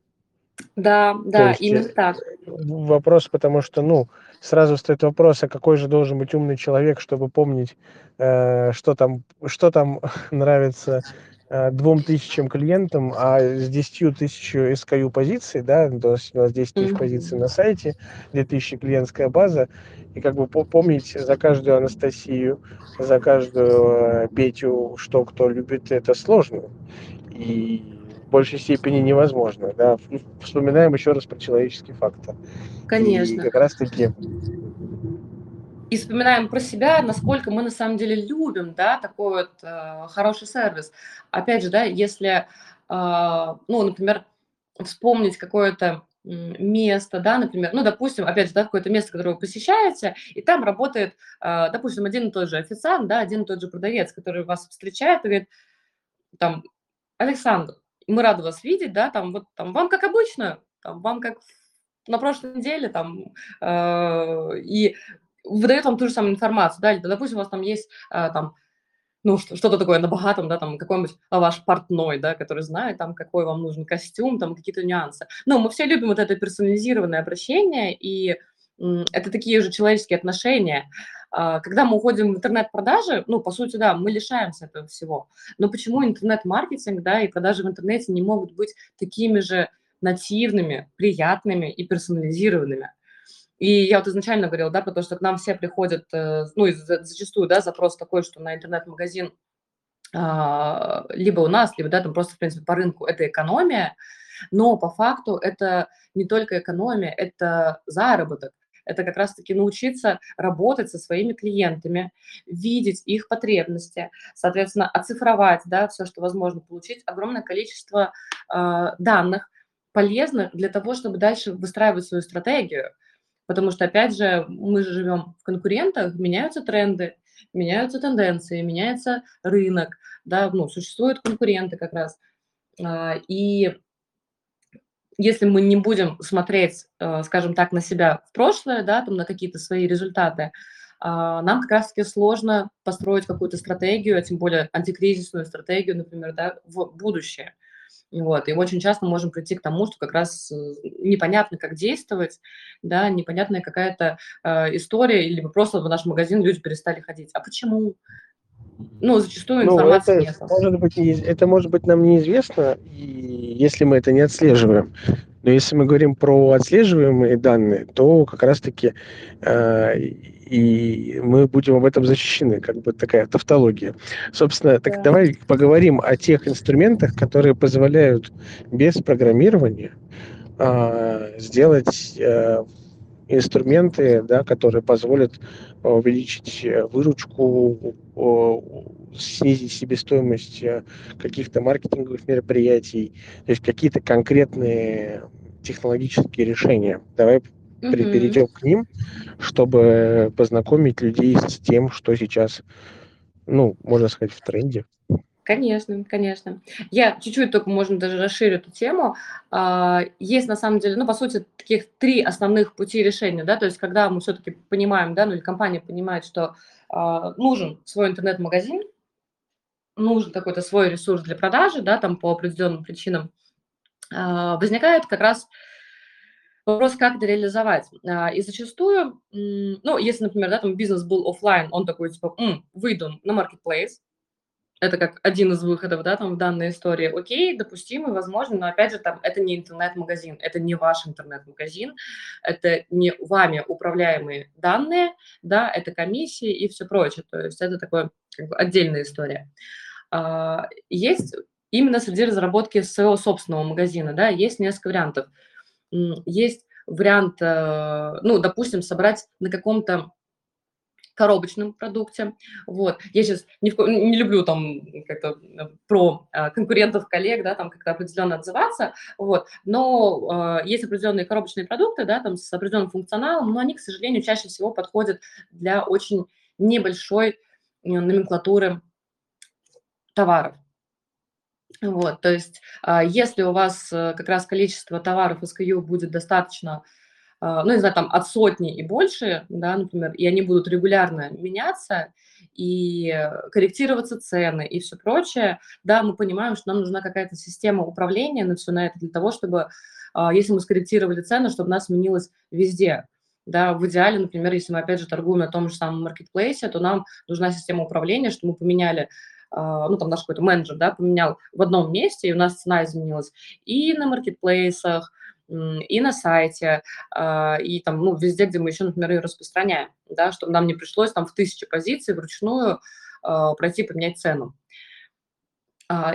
Да, да, есть, именно так. Вопрос, потому что, ну, сразу стоит вопрос, а какой же должен быть умный человек, чтобы помнить, э, что там, что там <laughs> нравится Э, двум тысячам клиентам, а с 10 тысяч SKU позиций, да, то есть у нас 10 тысяч позиций на сайте, 2000 клиентская база, и как бы помнить за каждую Анастасию, за каждую э, Петю, что кто любит, это сложно. И в большей степени невозможно. Да. Вспоминаем еще раз про человеческий фактор. Конечно. И как раз таки и вспоминаем про себя, насколько мы на самом деле любим, да, такой вот э, хороший сервис. Опять же, да, если, э, ну, например, вспомнить какое-то место, да, например, ну, допустим, опять же, да, какое-то место, которое вы посещаете, и там работает, а, допустим, один и тот же официант, да, один и тот же продавец, который вас встречает и говорит, там, Александр, мы рады вас видеть, да, там, вот, там, вам как обычно, там, вам как на прошлой неделе, там, э, и выдает вам ту же самую информацию, да, допустим, у вас там есть, э, там, ну, что-то такое на богатом, да, там какой-нибудь ваш портной, да, который знает, там, какой вам нужен костюм, там, какие-то нюансы. Но мы все любим вот это персонализированное обращение, и это такие же человеческие отношения. А, когда мы уходим в интернет-продажи, ну, по сути, да, мы лишаемся этого всего. Но почему интернет-маркетинг, да, и продажи в интернете не могут быть такими же нативными, приятными и персонализированными? И я вот изначально говорила, да, потому что к нам все приходят, э, ну, зачастую, да, запрос такой, что на интернет-магазин а, либо у нас, либо, да, там просто, в принципе, по рынку это экономия, но по факту это не только экономия, это заработок. Это как раз-таки научиться работать со своими клиентами, видеть их потребности, соответственно, оцифровать, да, все, что возможно, получить огромное количество э, данных, полезных для того, чтобы дальше выстраивать свою стратегию. Потому что, опять же, мы же живем в конкурентах, меняются тренды, меняются тенденции, меняется рынок, да, ну, существуют конкуренты как раз. А, и если мы не будем смотреть, э, скажем так, на себя в прошлое, да, там, на какие-то свои результаты, а, нам как раз-таки сложно построить какую-то стратегию, а тем более антикризисную стратегию, например, да, в будущее. Вот, и очень часто можем прийти к тому, что как раз э, непонятно, как действовать, да, непонятная какая-то э, история, или просто в наш магазин люди перестали ходить. А почему? Ну, зачастую информация ну, это нет. Может быть, это может быть нам неизвестно, и если мы это не отслеживаем. Но если мы говорим про отслеживаемые данные, то как раз-таки э, и мы будем об этом защищены, как бы такая тавтология. Собственно, так да. давай поговорим о тех инструментах, которые позволяют без программирования э, сделать э, инструменты, да, которые позволят увеличить выручку, снизить себестоимость э, каких-то маркетинговых мероприятий, то есть какие-то конкретные технологические решения. Давай угу. перейдем к ним, чтобы познакомить людей с тем, что сейчас, ну, можно сказать, в тренде. Конечно, конечно. Я чуть-чуть только, можно даже расширить эту тему. А, есть на самом деле, ну, по сути, таких три основных пути решения, да, то есть когда мы все-таки понимаем, да, ну, или компания понимает, что а, нужен свой интернет-магазин, нужен какой-то свой ресурс для продажи, да, там по определенным причинам, а, возникает как раз Вопрос, как это реализовать. И зачастую, ну, если, например, да, там бизнес был офлайн, он такой, типа, М, выйду на marketplace, это как один из выходов, да, там в данной истории, окей, допустимый, возможно, но опять же, там, это не интернет-магазин, это не ваш интернет-магазин, это не вами управляемые данные, да, это комиссии и все прочее, то есть это такое как бы отдельная история. А, есть именно среди разработки своего собственного магазина, да, есть несколько вариантов – есть вариант, э, ну, допустим, собрать на каком-то коробочном продукте. Вот. Я сейчас не, в, не люблю там как-то э, про э, конкурентов, коллег, да, там как-то определенно отзываться, вот. но э, есть определенные коробочные продукты, да, там с определенным функционалом, но они, к сожалению, чаще всего подходят для очень небольшой номенклатуры товаров. Вот, то есть, а, если у вас э, как раз количество товаров SKU будет достаточно, ну, не знаю, там от сотни и больше, да, например, и они будут регулярно меняться, и корректироваться цены и все прочее, да, мы понимаем, что нам нужна какая-то система управления на все на это для того, чтобы, а, если мы скорректировали цены, чтобы она сменилась везде. Да, в идеале, например, если мы опять же торгуем на том же самом маркетплейсе, то нам нужна система управления, что мы поменяли а, ну, там наш какой-то менеджер, да, поменял в одном месте, и у нас цена изменилась и на маркетплейсах, и на сайте, а, и там, ну, везде, где мы еще, например, ее распространяем, да, чтобы нам не пришлось там в тысячи позиций вручную а, пройти поменять цену.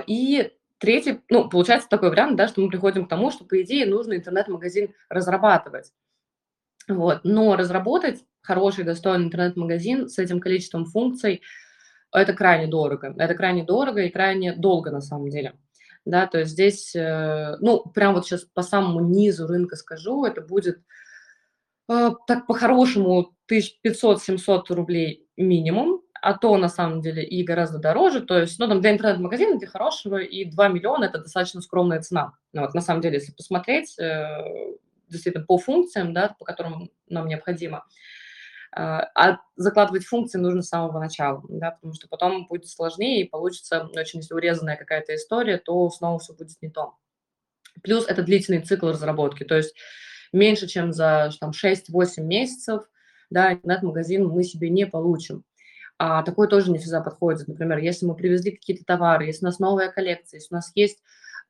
И третий, ну, получается такой вариант, да, что мы приходим к тому, что, по идее, нужно интернет-магазин разрабатывать. Вот. Но разработать хороший, достойный интернет-магазин с этим количеством функций – это крайне дорого. Это крайне дорого и крайне долго на самом деле. Да, то есть здесь, э, ну, прям вот сейчас по самому низу рынка скажу, это будет э, так по-хорошему 1500-700 рублей минимум, а то на самом деле и гораздо дороже, то есть, ну, там для интернет-магазина, для хорошего, и 2 миллиона – это достаточно скромная цена. Ну, вот, на самом деле, если посмотреть, э, действительно, по функциям, да, по которым нам необходимо, а, а закладывать функции нужно с самого начала, да, потому что потом будет сложнее и получится очень, если урезанная какая-то история, то снова все будет не то. Плюс это длительный цикл разработки, то есть меньше, чем за там, 6-8 месяцев, да, интернет-магазин мы себе не получим. А такое тоже не всегда подходит. Например, если мы привезли какие-то товары, если у нас новая коллекция, если у нас есть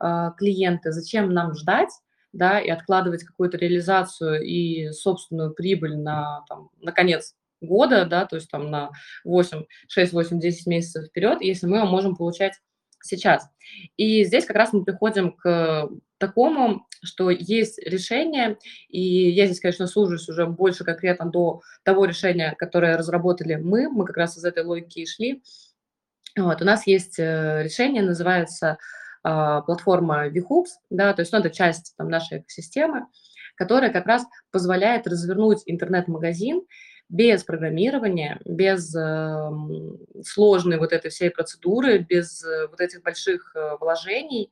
э, клиенты, зачем нам ждать, да, и откладывать какую-то реализацию и собственную прибыль на, там, на конец года, да, то есть там на 8, 6, 8, 10 месяцев вперед, если мы можем получать сейчас. И здесь как раз мы приходим к такому, что есть решение, и я здесь, конечно, сужусь уже больше конкретно до того решения, которое разработали мы, мы как раз из этой логики и шли. Вот, у нас есть э, решение, называется платформа VHooks, да, то есть ну, это часть там, нашей экосистемы, которая как раз позволяет развернуть интернет-магазин без программирования, без э, сложной вот этой всей процедуры, без э, вот этих больших э, вложений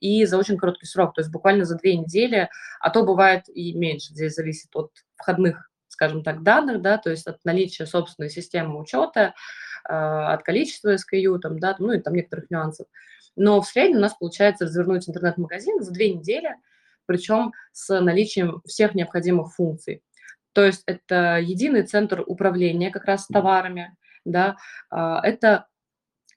и за очень короткий срок, то есть буквально за две недели, а то бывает и меньше, здесь зависит от входных, скажем так, данных, да, то есть от наличия собственной системы учета, э, от количества SKU, там, да, ну и там некоторых нюансов. Но в среднем у нас получается развернуть интернет-магазин за две недели, причем с наличием всех необходимых функций. То есть это единый центр управления как раз товарами, да, а, это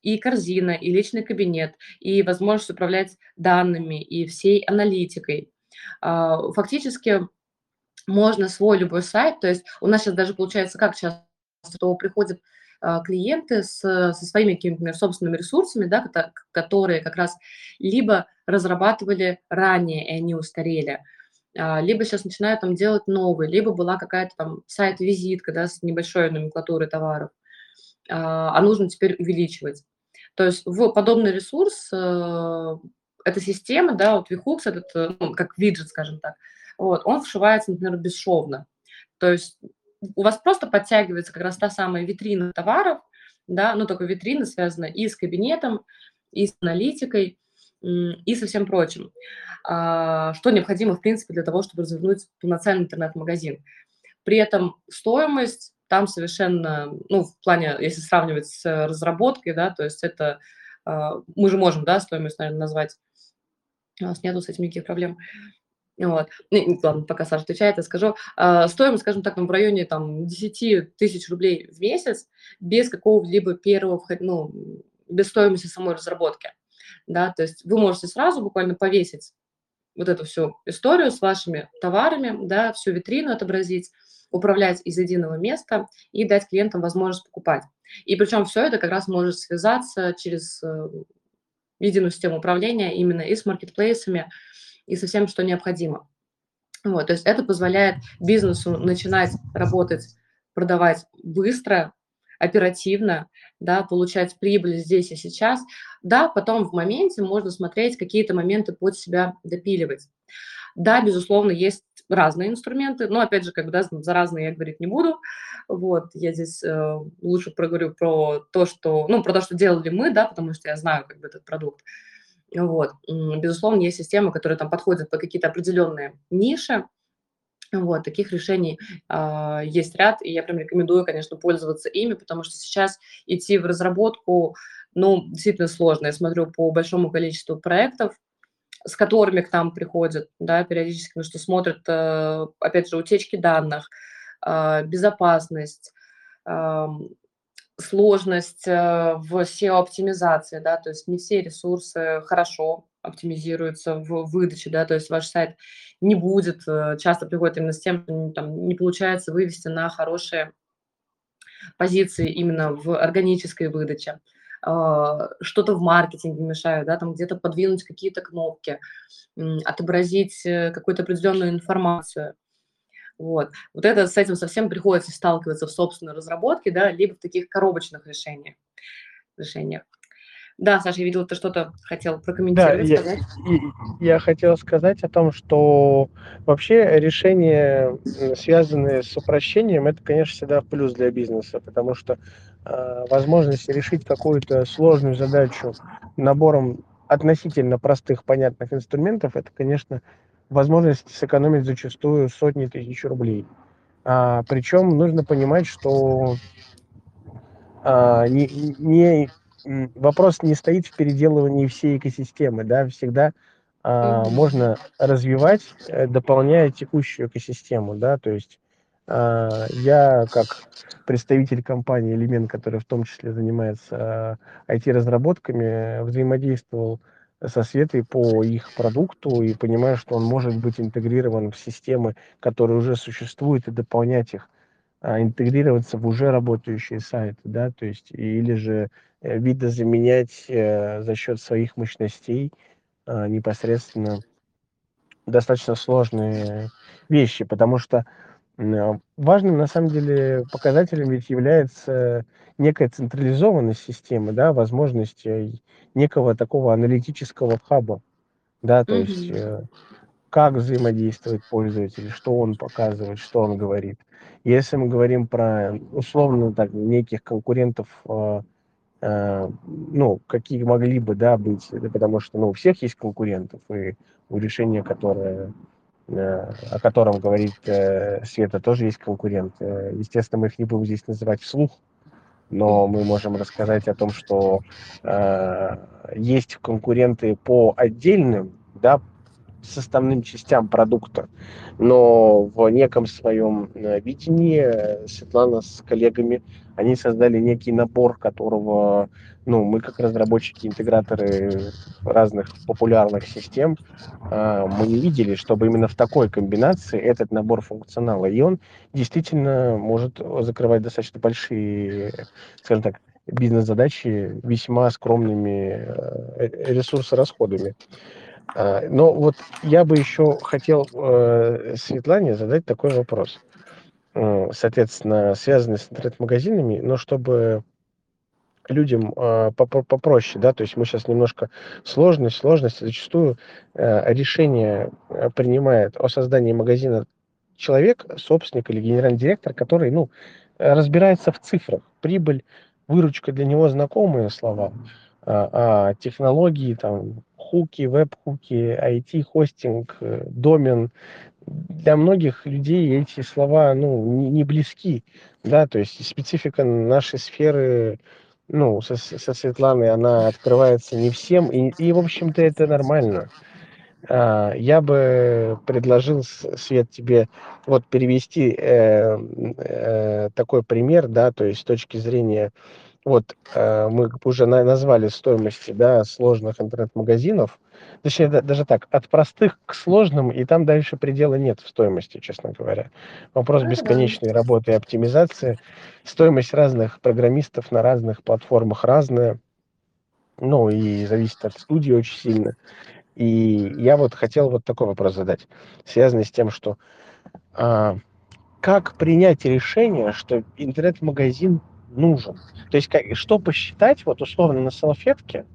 и корзина, и личный кабинет, и возможность управлять данными, и всей аналитикой. А, фактически можно свой любой сайт, то есть у нас сейчас даже получается как сейчас, что приходит клиенты с, со своими какими-то собственными ресурсами, да, которые как раз либо разрабатывали ранее, и они устарели, а, либо сейчас начинают там делать новые, либо была какая-то там сайт-визитка да, с небольшой номенклатурой товаров, а, а нужно теперь увеличивать. То есть в подобный ресурс э, эта система, да, вот VHooks, этот, э, ну, как виджет, скажем так, вот, он вшивается, например, бесшовно. То есть у вас просто подтягивается как раз та самая витрина товаров, да, ну, только витрина связана и с кабинетом, и с аналитикой, и со всем прочим, а, что необходимо, в принципе, для того, чтобы развернуть полноценный интернет-магазин. При этом стоимость там совершенно, ну, в плане, если сравнивать с разработкой, да, то есть это, а, мы же можем, да, стоимость, наверное, назвать, у нас нету с этим никаких проблем, вот. Ну, ладно, пока Саша отвечает, я скажу. А, стоимость, скажем так, в районе там, 10 тысяч рублей в месяц без какого-либо первого, ну, без стоимости самой разработки. Да, то есть вы можете сразу буквально повесить вот эту всю историю с вашими товарами, да, всю витрину отобразить, управлять из единого места и дать клиентам возможность покупать. И причем все это как раз может связаться через э, единую систему управления именно и с маркетплейсами, и со всем, что необходимо. Вот, то есть это позволяет бизнесу начинать работать, продавать быстро, оперативно, да, получать прибыль здесь и сейчас. Да, потом в моменте можно смотреть какие-то моменты под себя допиливать. Да, безусловно, есть разные инструменты, но, опять же, когда за разные я говорить не буду. Вот, я здесь э, лучше проговорю про то, что, ну, про то, что делали мы, да, потому что я знаю, как бы, этот продукт. Вот. Безусловно, есть системы, которые там подходят по какие-то определенные ниши. Вот, таких решений э, есть ряд, и я прям рекомендую, конечно, пользоваться ими, потому что сейчас идти в разработку, ну, действительно сложно. Я смотрю по большому количеству проектов, с которыми к нам приходят, да, периодически, ну, что смотрят, э, опять же, утечки данных, э, безопасность, сложность э, в SEO-оптимизации, да, то есть не все ресурсы хорошо оптимизируются в выдаче, да, то есть ваш сайт не будет, э, часто приходит именно с тем, что там, не получается вывести на хорошие позиции именно в органической выдаче. А, что-то в маркетинге мешает, да, там где-то подвинуть какие-то кнопки, отобразить э, какую-то определенную информацию. Вот. вот это с этим совсем приходится сталкиваться в собственной разработке, да, либо в таких коробочных решениях. решениях. Да, Саша, я видела, ты что-то хотел прокомментировать, да, сказать. Я, я хотел сказать о том, что вообще решения, связанные с упрощением, это, конечно, всегда плюс для бизнеса, потому что э, возможность решить какую-то сложную задачу набором относительно простых, понятных инструментов, это, конечно, возможность сэкономить зачастую сотни тысяч рублей. А, причем нужно понимать, что а, не, не, вопрос не стоит в переделывании всей экосистемы, да, всегда а, можно развивать, э, дополняя текущую экосистему, да, то есть а, я как представитель компании Элемент, который в том числе занимается IT-разработками, взаимодействовал со Светой по их продукту и понимаю, что он может быть интегрирован в системы, которые уже существуют, и дополнять их, а, интегрироваться в уже работающие сайты, да, то есть или же э, видозаменять э, за счет своих мощностей а, непосредственно достаточно сложные вещи, потому что важным на самом деле показателем ведь является некая централизованность системы, да, возможность э, некого такого аналитического хаба, да, то mm-hmm. есть э, как взаимодействует пользователь, что он показывает, что он говорит. Если мы говорим про условно так неких конкурентов, э, э, ну какие могли бы, да, быть, потому что ну у всех есть конкурентов и у решения, которое о котором говорит э, Света, тоже есть конкурент. Э, естественно, мы их не будем здесь называть вслух, но мы можем рассказать о том, что э, есть конкуренты по отдельным, да, составным частям продукта, но в неком своем видении Светлана с коллегами, они создали некий набор, которого ну, мы как разработчики, интеграторы разных популярных систем, а, мы не видели, чтобы именно в такой комбинации этот набор функционала. И он действительно может закрывать достаточно большие, скажем так, бизнес-задачи весьма скромными э, ресурсорасходами. А, но вот я бы еще хотел э, Светлане задать такой вопрос. Соответственно, связанный с интернет-магазинами, но чтобы людям э, попроще, да, то есть мы сейчас немножко сложность, сложность, зачастую э, решение э, принимает о создании магазина человек, собственник или генеральный директор, который, ну, разбирается в цифрах, прибыль, выручка для него знакомые слова, а, а технологии, там, хуки, веб-хуки, IT-хостинг, э, домен, для многих людей эти слова, ну, не, не близки, да, то есть специфика нашей сферы ну, со, со Светланой она открывается не всем, и, и в общем-то, это нормально. А, я бы предложил, Свет, тебе вот перевести э, э, такой пример, да, то есть с точки зрения вот э, мы уже на, назвали стоимости да, сложных интернет-магазинов, точнее да, даже так, от простых к сложным, и там дальше предела нет в стоимости, честно говоря. Вопрос бесконечной работы и оптимизации. Стоимость разных программистов на разных платформах разная, ну и зависит от студии очень сильно. И я вот хотел вот такой вопрос задать, связанный с тем, что а, как принять решение, что интернет-магазин нужен. То есть как, что посчитать, вот условно на салфетке,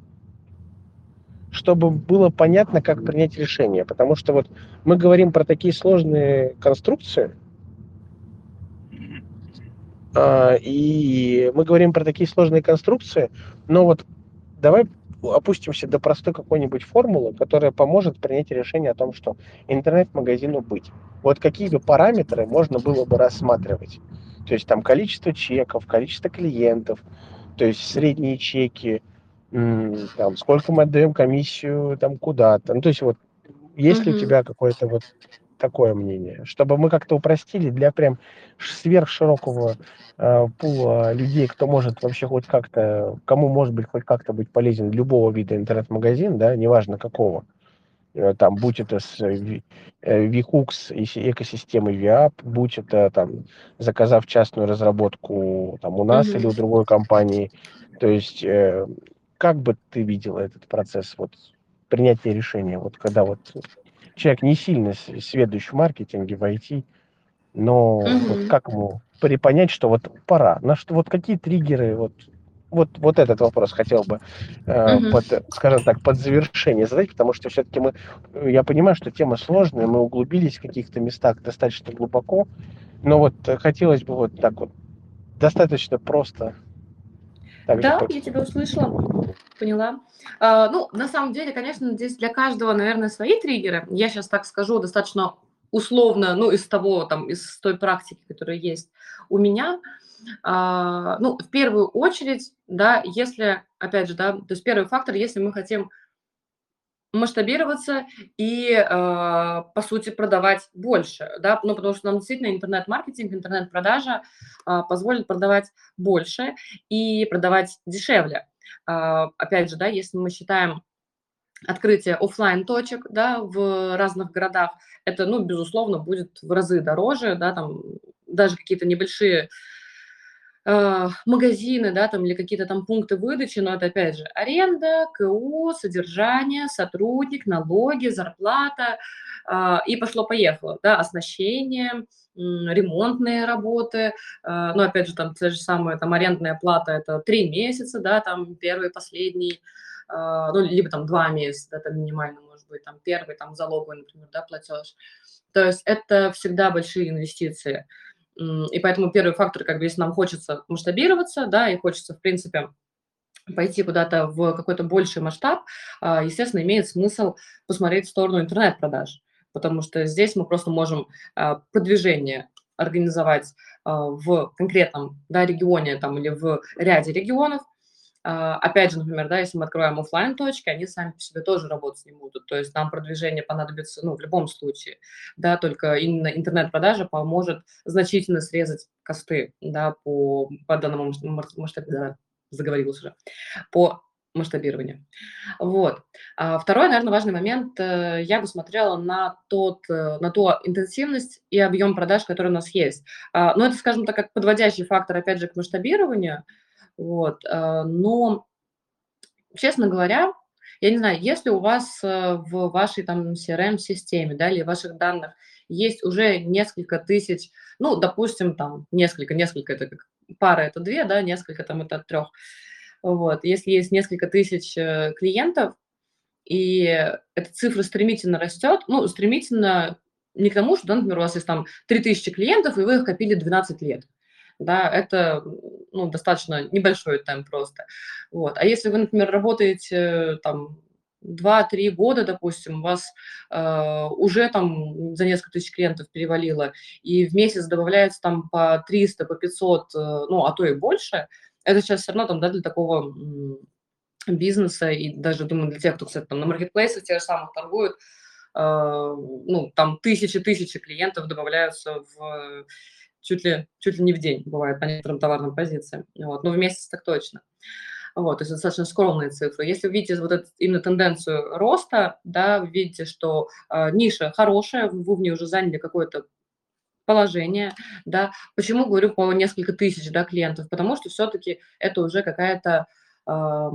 чтобы было понятно, как принять решение. Потому что вот мы говорим про такие сложные конструкции, э, и мы говорим про такие сложные конструкции, но вот давай опустимся до простой какой-нибудь формулы, которая поможет принять решение о том, что интернет-магазину быть. Вот какие бы параметры можно было бы рассматривать. То есть там количество чеков, количество клиентов, то есть средние чеки, там, сколько мы отдаем комиссию там куда-то. Ну, то есть вот есть ли у тебя какое-то вот такое мнение, чтобы мы как-то упростили для прям сверхширокого э, пула людей, кто может вообще хоть как-то, кому может быть хоть как-то быть полезен любого вида интернет-магазин, да, неважно какого, там, будь это с VHOOX э, и экосистемой VIAP, будь это там, заказав частную разработку там, у нас mm-hmm. или у другой компании. То есть, э, как бы ты видела этот процесс вот, принятия решения, вот когда вот человек не сильно сведущий в маркетинге, в IT, но mm-hmm. вот как ему понять, что вот пора, на что вот какие триггеры вот вот, вот этот вопрос хотел бы, э, Мгм. под, скажем так, под завершение задать, потому что все-таки мы, я понимаю, что тема сложная, мы углубились в каких-то местах достаточно глубоко, но вот э, хотелось бы вот так вот достаточно просто. Так же Да, по- я тебя услышала, поняла. А, ну, на самом деле, конечно, здесь для каждого, наверное, свои триггеры. Я сейчас так скажу достаточно условно, ну, из того, там, из той практики, которая есть у меня. А, ну, в первую очередь, да, если, опять же, да, то есть первый фактор, если мы хотим масштабироваться и, э, по сути, продавать больше, да, ну, потому что нам действительно интернет-маркетинг, интернет-продажа а, позволит продавать больше и продавать дешевле. А, опять же, да, если мы считаем открытие оффлайн точек, да, в разных городах, это, ну, безусловно, будет в разы дороже, да, там даже какие-то небольшие э, магазины, да, там или какие-то там пункты выдачи, но это опять же аренда, КО, содержание, сотрудник, налоги, зарплата, а, и пошло-поехало, да, оснащение, ремонтные работы, а, ну, опять же, там, те же самые, там, арендная плата, это три месяца, да, там, первый, последний, ну, либо там два месяца, это минимально может быть, там, первый, там, залоговый, например, да, платеж. То есть это всегда большие инвестиции. И поэтому первый фактор, как бы, если нам хочется масштабироваться, да, и хочется, в принципе, пойти куда-то в какой-то больший масштаб, а, естественно, имеет смысл посмотреть в сторону интернет-продаж, потому что здесь мы просто можем а, продвижение организовать а, в конкретном да, регионе там, или в ряде регионов, опять же, например, да, если мы открываем офлайн точки, они сами по себе тоже работать не будут. То есть нам продвижение понадобится, ну, в любом случае, да, только именно интернет-продажа поможет значительно срезать косты, да, по, по данному масштабу, да, заговорилась уже, по масштабированию. Вот. А второй, наверное, важный момент, э, я бы смотрела на, тот, э, на ту интенсивность и объем продаж, который у нас есть. А, Но это, скажем так, как подводящий фактор, опять же, к масштабированию – вот, э, но, честно говоря, я не знаю, если у вас э, в вашей там CRM-системе, да, или в ваших данных есть уже несколько тысяч, ну, допустим, там несколько, несколько, это как пара это две, да, несколько там это от трех. Вот, если есть несколько тысяч э, клиентов, и эта цифра стремительно растет, ну, стремительно не к тому, что, например, у вас есть там 3000 клиентов, и вы их копили 12 лет да, это ну, достаточно небольшой темп просто. Вот. А если вы, например, работаете там 2-3 года, допустим, у вас э, уже там за несколько тысяч клиентов перевалило, и в месяц добавляется там по 300, по 500, э, ну, а то и больше, это сейчас все равно там, да, для такого бизнеса, и даже, думаю, для тех, кто, кстати, там на маркетплейсах тех же самых торгует, э, ну, там тысячи-тысячи клиентов добавляются в чуть ли, чуть ли не в день бывает по некоторым товарным позициям. Вот. Но в месяц так точно. Вот, то есть достаточно скромные цифры. Если вы видите вот эту именно тенденцию роста, да, вы видите, что э, ниша хорошая, вы в ней уже заняли какое-то положение, да. Почему говорю по несколько тысяч, да, клиентов? Потому что все-таки это уже какая-то, э,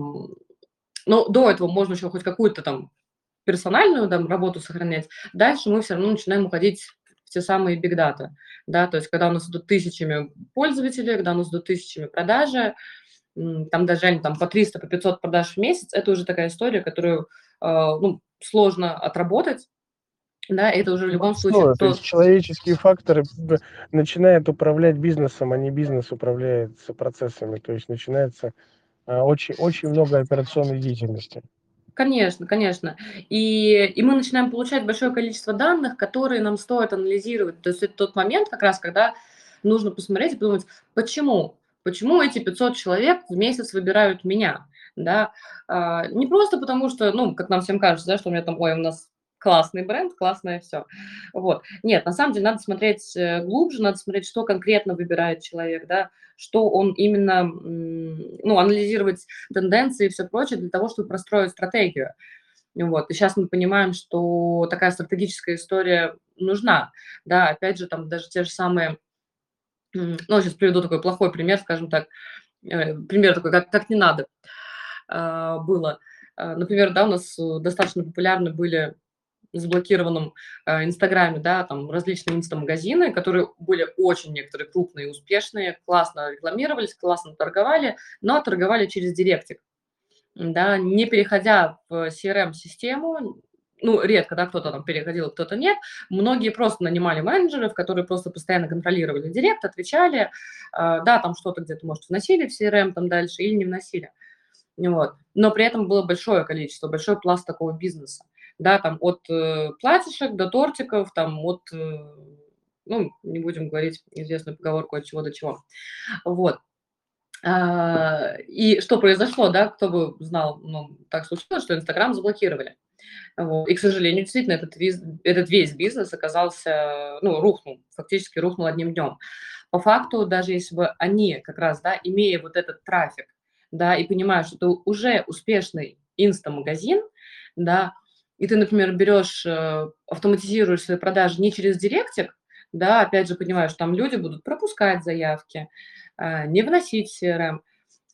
ну, до этого можно еще хоть какую-то там персональную там, работу сохранять. Дальше мы все равно начинаем уходить те самые big data, да, то есть когда у нас идут тысячами пользователей, когда у нас идут тысячами продажи, там даже они там по 300, по 500 продаж в месяц, это уже такая история, которую э, ну, сложно отработать, да, это уже в любом случае... Ну, то есть человеческие факторы начинают управлять бизнесом, а не бизнес управляет процессами, то есть начинается э, очень, очень много операционной деятельности. Конечно, конечно. И, и мы начинаем получать большое количество данных, которые нам стоит анализировать. То есть это тот момент как раз, когда нужно посмотреть и подумать, почему? Почему эти 500 человек в месяц выбирают меня? Да? А, не просто потому, что, ну, как нам всем кажется, да, что у меня там, ой, у нас классный бренд, классное все. Вот. Нет, на самом деле надо смотреть э, глубже, надо смотреть, что конкретно выбирает человек, да, что он именно, ну, анализировать тенденции и все прочее для того, чтобы простроить стратегию. Вот. И сейчас мы понимаем, что такая стратегическая история нужна. Да, опять же, там даже те же самые, ну, сейчас приведу такой плохой пример, скажем так, э, пример такой, как, как не надо а, было. А, например, да, у нас достаточно популярны были заблокированном э, Инстаграме, да, там различные инстамагазины, которые были очень некоторые крупные, успешные, классно рекламировались, классно торговали, но торговали через директик, да, не переходя в CRM-систему, ну, редко, да, кто-то там переходил, кто-то нет. Многие просто нанимали менеджеров, которые просто постоянно контролировали директ, отвечали, э, да, там что-то где-то, может, вносили в CRM там дальше или не вносили. Вот. Но при этом было большое количество, большой пласт такого бизнеса. Да, там от э, платьишек до тортиков, там от, э, ну, не будем говорить известную поговорку от чего до чего. Вот. А, и что произошло, да, кто бы знал, ну, так случилось, что Инстаграм заблокировали. Вот. И, к сожалению, действительно, этот, виз, этот весь бизнес оказался, ну, рухнул, фактически рухнул одним днем. По факту, даже если бы они как раз, да, имея вот этот трафик, да, и понимаешь, что ты уже успешный инста-магазин, да, и ты, например, берешь, э, автоматизируешь свои продажи не через директик, да, опять же, понимаешь, там люди будут пропускать заявки, э, не вносить CRM,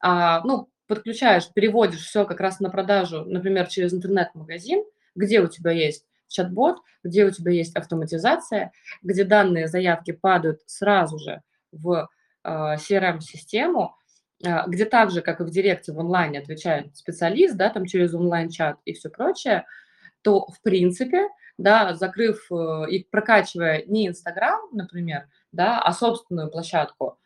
а, ну, подключаешь, переводишь все как раз на продажу, например, через интернет-магазин, где у тебя есть чат-бот, где у тебя есть автоматизация, где данные заявки падают сразу же в э, CRM-систему, а, где так же, как и в директе в онлайне отвечает специалист, да, там через онлайн-чат и все прочее, то, в принципе, да, закрыв э, и прокачивая не Инстаграм, например, да, а собственную площадку,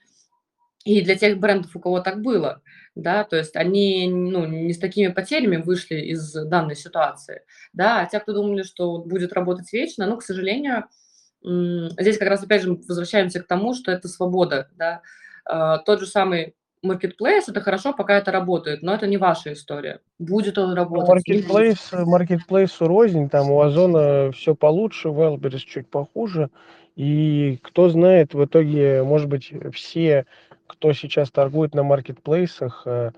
и для тех брендов, у кого так было, да, то есть они ну, не с такими потерями вышли из данной ситуации, да, а те, кто думали, что будет работать вечно, ну, к сожалению, здесь как раз опять же возвращаемся к тому, что это свобода, да, а, тот же самый Marketplace это хорошо, пока это работает, но это не ваша история. Будет он работать? Marketplace, Marketplace рознь, там у Озона все получше, Wildberries чуть похуже. И кто знает, в итоге, может быть, все, кто сейчас торгует на маркетплейсах, э,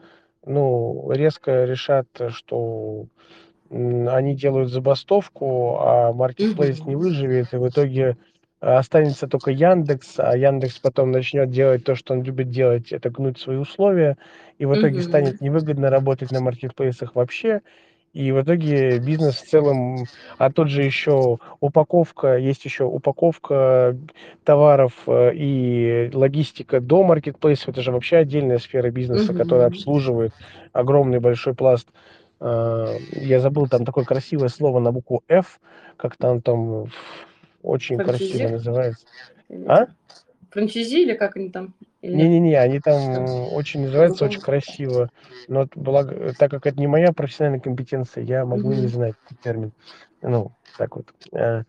ну, резко решат, что они делают забастовку, а Marketplace не выживет, и в итоге останется только Яндекс, а Яндекс потом начнет делать то, что он любит делать, это гнуть свои условия, и в итоге станет невыгодно работать на маркетплейсах вообще, и в итоге бизнес в целом, а тот же еще упаковка, есть еще упаковка товаров э, и логистика до маркетплейсов, это же вообще отдельная сфера бизнеса, которая обслуживает огромный большой пласт. Э, я забыл там такое красивое слово на букву F, как там там очень Франчизи? красиво называется. А? Франчизи или как они там? Не-не-не, они там очень называются очень красиво. Но благо, так как это не моя профессиональная компетенция, я могу угу. не знать термин. Ну, так вот, э,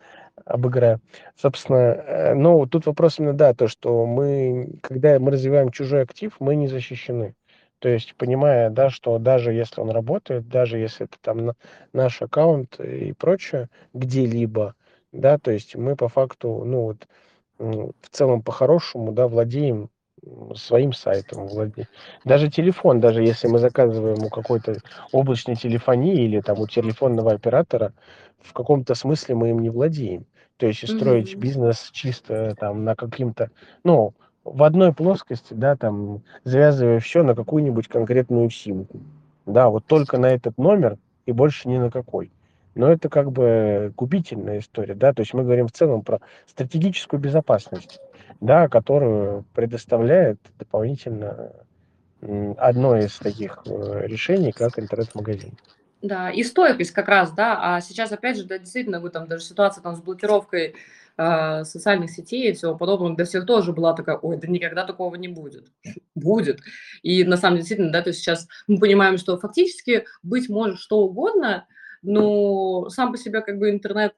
обыграю. Собственно, э, ну, тут вопрос именно, да, то, что мы, когда мы развиваем чужой актив, мы не защищены. То есть, понимая, да, что даже если он работает, даже если это там наш аккаунт и прочее, где-либо, да, то есть мы по факту, ну вот, в целом по-хорошему, да, владеем своим сайтом, владеем. Даже телефон, даже если мы заказываем у какой-то облачной телефонии или там у телефонного оператора, в каком-то смысле мы им не владеем. То есть строить mm-hmm. бизнес чисто там на каким-то, ну, в одной плоскости, да, там, завязывая все на какую-нибудь конкретную симку. Да, вот только на этот номер и больше ни на какой но это как бы губительная история, да, то есть мы говорим в целом про стратегическую безопасность, да, которую предоставляет дополнительно одно из таких э, решений, как интернет-магазин. Да, и стойкость как раз, да, а сейчас, опять же, да, действительно, вы там даже ситуация там с блокировкой э, социальных сетей и всего подобного, для всех тоже была такая, ой, да никогда такого не будет. <laughs> Будет. И на самом деле, действительно, да, то есть сейчас мы понимаем, что фактически быть может что угодно, но сам по себе как бы интернет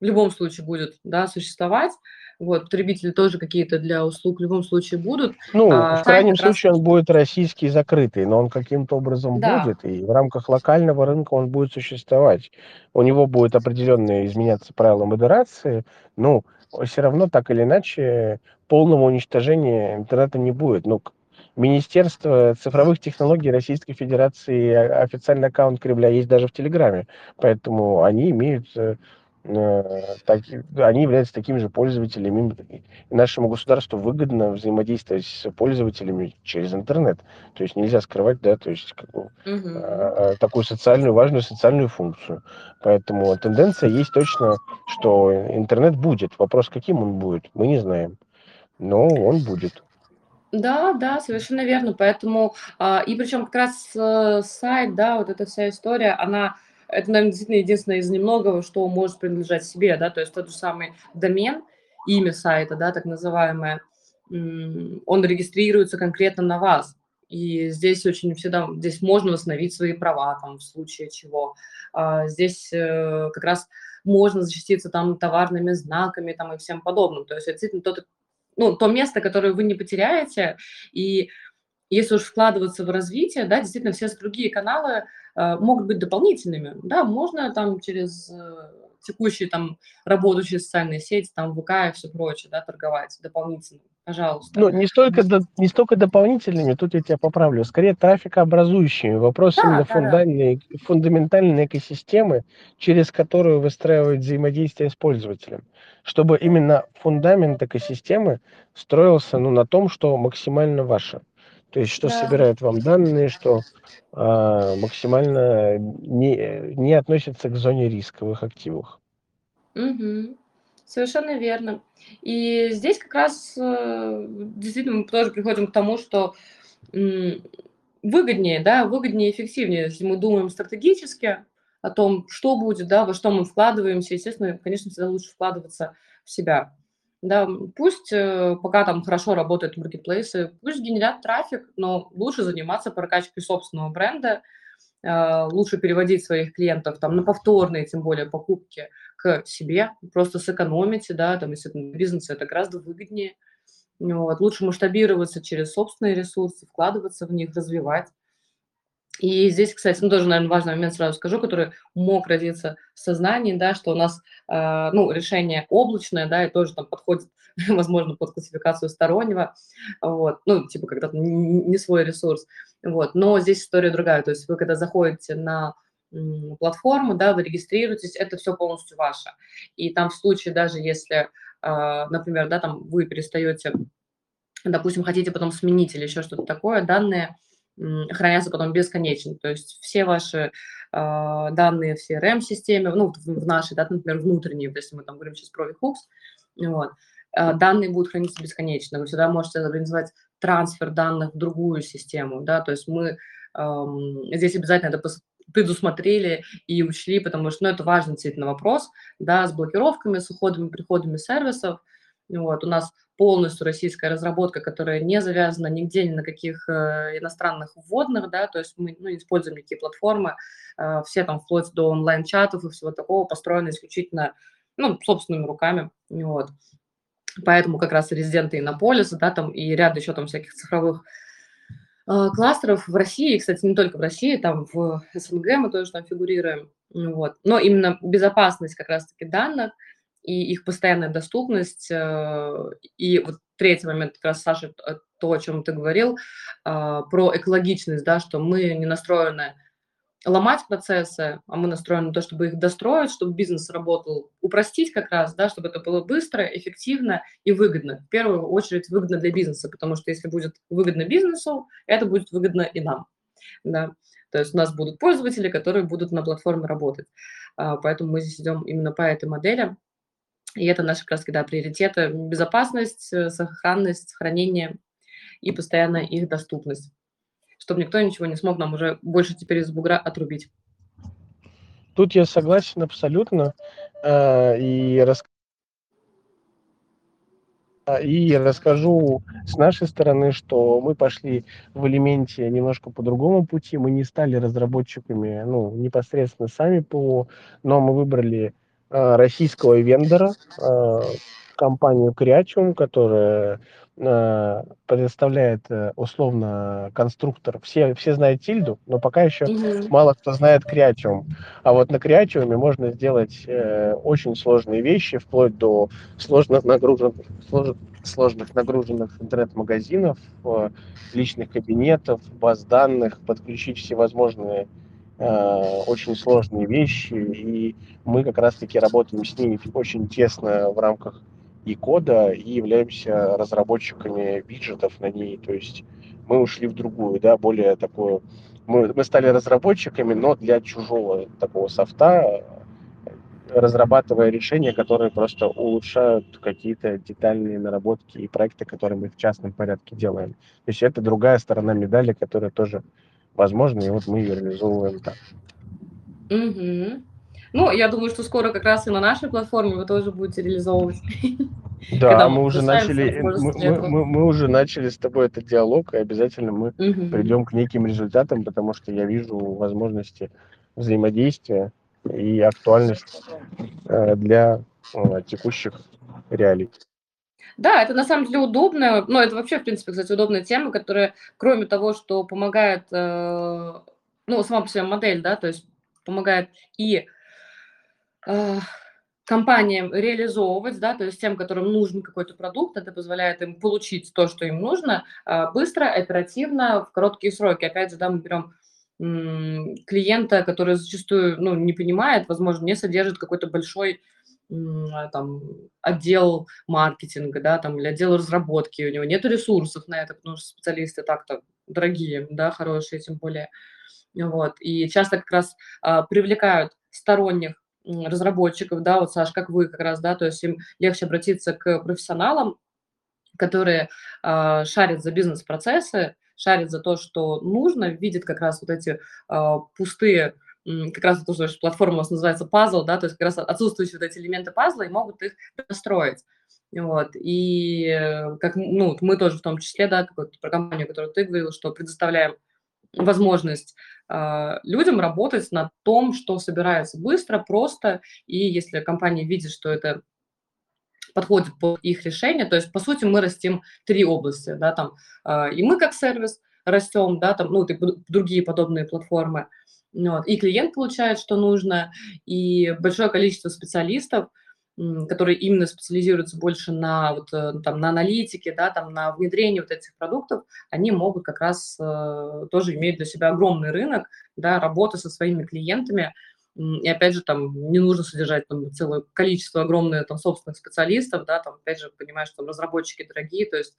в любом случае будет да, существовать. Вот, потребители тоже какие-то для услуг в любом случае будут. Ну, а, в крайнем случае раз... он будет российский закрытый, но он каким-то образом да. будет, и в рамках локального рынка он будет существовать. У него будет определенные изменяться правила модерации, ну, все равно так или иначе полного уничтожения интернета не будет. Ну, Министерство цифровых технологий Российской Федерации официальный аккаунт Кремля есть даже в Телеграме, поэтому они имеют э, Э, так, они являются такими же пользователями. И нашему государству выгодно взаимодействовать с пользователями через интернет. То есть нельзя скрывать, да, то есть как Мгм. такую социальную, важную социальную функцию. Поэтому тенденция есть точно, что интернет будет. Вопрос, каким он будет, мы не знаем. Но он будет. Да, да, совершенно верно. Поэтому, а, и причем как раз, э, сайт, да, вот эта вся история, она это, наверно, действительно единственное из немногого, что может принадлежать себе, да. То есть тот же самый домен, имя сайта, да, так называемое, он регистрируется конкретно на вас. И здесь очень всегда здесь можно восстановить свои права, там, в случае чего. А, здесь, э, как раз можно защититься там товарными знаками, там, и всем подобным. То есть это действительно тот ну, то место, которое вы не потеряете. И если уж вкладываться в развитие, да, действительно, все другие каналы, э, могут быть дополнительными. Да, можно там через, э, текущие там работающие социальные сети, там ВК и всё прочее, да, торговать дополнительно. Пожалуйста. Ну, не столько до не столько дополнительными, тут я тебя поправлю, скорее трафикообразующими. Вопрос именно Да, фундальной фундаментальной экосистемы, через которую выстраивать взаимодействие с пользователем. Чтобы именно фундамент экосистемы строился, ну, на том, что максимально ваше. То есть что Да. собирает вам данные, что, а, максимально не не относится к зоне риска в их активах. Мгм. Совершенно верно. И здесь как раз, э, действительно мы тоже приходим к тому, что, выгоднее, да, выгоднее и эффективнее, если мы думаем стратегически о том, что будет, да, во что мы вкладываемся. Естественно, конечно, всегда лучше вкладываться в себя. Да, пусть, э, пока там хорошо работают маркетплейсы, пусть генерят трафик, но лучше заниматься прокачкой собственного бренда, а, лучше переводить своих клиентов там на повторные, тем более, покупки к себе. Просто сэкономите, да, там, если это бизнес, это гораздо выгоднее. Вот. Лучше масштабироваться через собственные ресурсы, вкладываться в них, развивать. И здесь, кстати, ну, тоже, наверно, важный момент сразу скажу, который мог родиться в сознании, да, что у нас, а, ну, решение облачное, да, и тоже там подходит, <laughs> возможно, под классификацию стороннего. Вот. Ну, типа, когда не свой ресурс. Вот. Но здесь история другая. То есть вы когда заходите на, платформу, да, вы регистрируетесь, это всё полностью ваше. И там в случае, даже если, а, например, да, там вы перестаёте, допустим, хотите потом сменить или ещё что-то такое, данные, хранятся потом бесконечно. То есть все ваши, а, данные в CRM-системе, ну, в в нашей, да, например, внутренние, если мы там говорим сейчас про Webhooks, вот, а, данные будут храниться бесконечно. Вы всегда можете организовать трансфер данных в другую систему, да. То есть мы, ам, здесь обязательно это предусмотрели и учли, потому что, ну, это важный действительно вопрос, да, с блокировками, с уходами, приходами сервисов. Вот. У нас полностью российская разработка, которая не завязана нигде, ни на каких, э, иностранных вводных, да, то есть мы, ну, используем никакие платформы. А, все там, вплоть до онлайн-чатов и всего такого, построены исключительно, ну, собственными руками. Вот. Поэтому как раз резиденты Иннополиса, да, там и ряд еще там всяких цифровых, а, кластеров в России, кстати, не только в России, там в СНГ мы тоже там фигурируем. Вот. Но именно безопасность как раз таки данных и их постоянная доступность. Э, и вот 3 момент, как раз, Саша, т то, о чём ты говорил, а, про экологичность, да, что мы не настроены ломать процессы, а мы настроены на то, чтобы их достроить, чтобы бизнес работал, упростить как раз, да, чтобы это было быстро, эффективно и выгодно. В первую очередь выгодно для бизнеса, потому что если будет выгодно бизнесу, это будет выгодно и нам, да. То есть у нас будут пользователи, которые будут на платформе работать. А, поэтому мы здесь идем именно по этой модели. И это наши как раз да, приоритеты: безопасность, э, сохранность, хранение и постоянная их доступность, чтобы никто ничего не смог нам уже больше теперь из бугра отрубить. Тут я согласен абсолютно. А, и рас а, и расскажу с нашей стороны, что мы пошли в "Элементе" немножко по другому пути. Мы не стали разработчиками, ну, непосредственно сами ПО, но мы выбрали, российского вендора, а, компанию "Креатиум", которая, а, предоставляет, э, условно, конструктор. Все все знают "Тильду", но пока еще Мгм. мало кто знает "Креатиум". А вот на "Креатиуме" можно сделать, э, очень сложные вещи, вплоть до сложных нагружен слож сложных нагруженных интернет-магазинов, а, личных кабинетов, баз данных, подключить всевозможные, очень сложные вещи, и мы как раз-таки работаем с ними очень тесно в рамках и кода, и являемся разработчиками виджетов на ней, то есть мы ушли в другую, да, более такую, мы, мы стали разработчиками, но для чужого такого софта, разрабатывая решения, которые просто улучшают какие-то детальные наработки и проекты, которые мы в частном порядке делаем. То есть это другая сторона медали, которая тоже возможна, и вот мы ее реализовываем так. Угу. Ну, я думаю, что скоро как раз и на нашей платформе вы тоже будете реализовывать. Да, мы уже начали, мы, мы, мы уже начали с тобой этот диалог, и обязательно мы угу. придем к неким результатам, потому что я вижу возможности взаимодействия и актуальность э, для э, текущих реалий. Да, это на самом деле удобно, но это вообще, в принципе, кстати, удобная тема, которая, кроме того, что помогает, э, ну, сама по себе модель, да, то есть помогает и компаниям реализовывать, да, то есть тем, которым нужен какой-то продукт, это позволяет им получить то, что им нужно, быстро, оперативно, в короткие сроки. Опять же, да, мы берем клиента, который зачастую ну, не понимает, возможно, не содержит какой-то большой там, отдел маркетинга, да, там, или отдел разработки, у него нет ресурсов на это, потому что специалисты так-то дорогие, да, хорошие тем более. Вот. И часто как раз а, привлекают сторонних разработчиков, да, вот, Саш, как вы как раз, да, то есть им легче обратиться к профессионалам, которые а, шарят за бизнес-процессы, шарит за то, что нужно, видит как раз вот эти э, пустые, как раз то, что платформа у нас называется пазл, да, то есть как раз отсутствующие вот эти элементы пазла и могут их настроить. Вот, и э, как, ну, мы тоже в том числе, да, вот про компанию, которую ты говорил, что предоставляем возможность э, людям работать на том, что собирается быстро, просто, и если компания видит, что это подходит под их решение. То есть, по сути, мы растим три области, да, там, э, и мы как сервис растем, да, там, ну, и другие подобные платформы. Вот. И клиент получает, что нужно, и большое количество специалистов, которые именно специализируются больше на, вот, э, там, на аналитике, да, там, на внедрении вот этих продуктов, они могут как раз э, тоже иметь для себя огромный рынок, да, работы со своими клиентами, и опять же, там не нужно содержать там целое количество огромное там собственных специалистов, да, там опять же понимаешь, что разработчики дорогие, то есть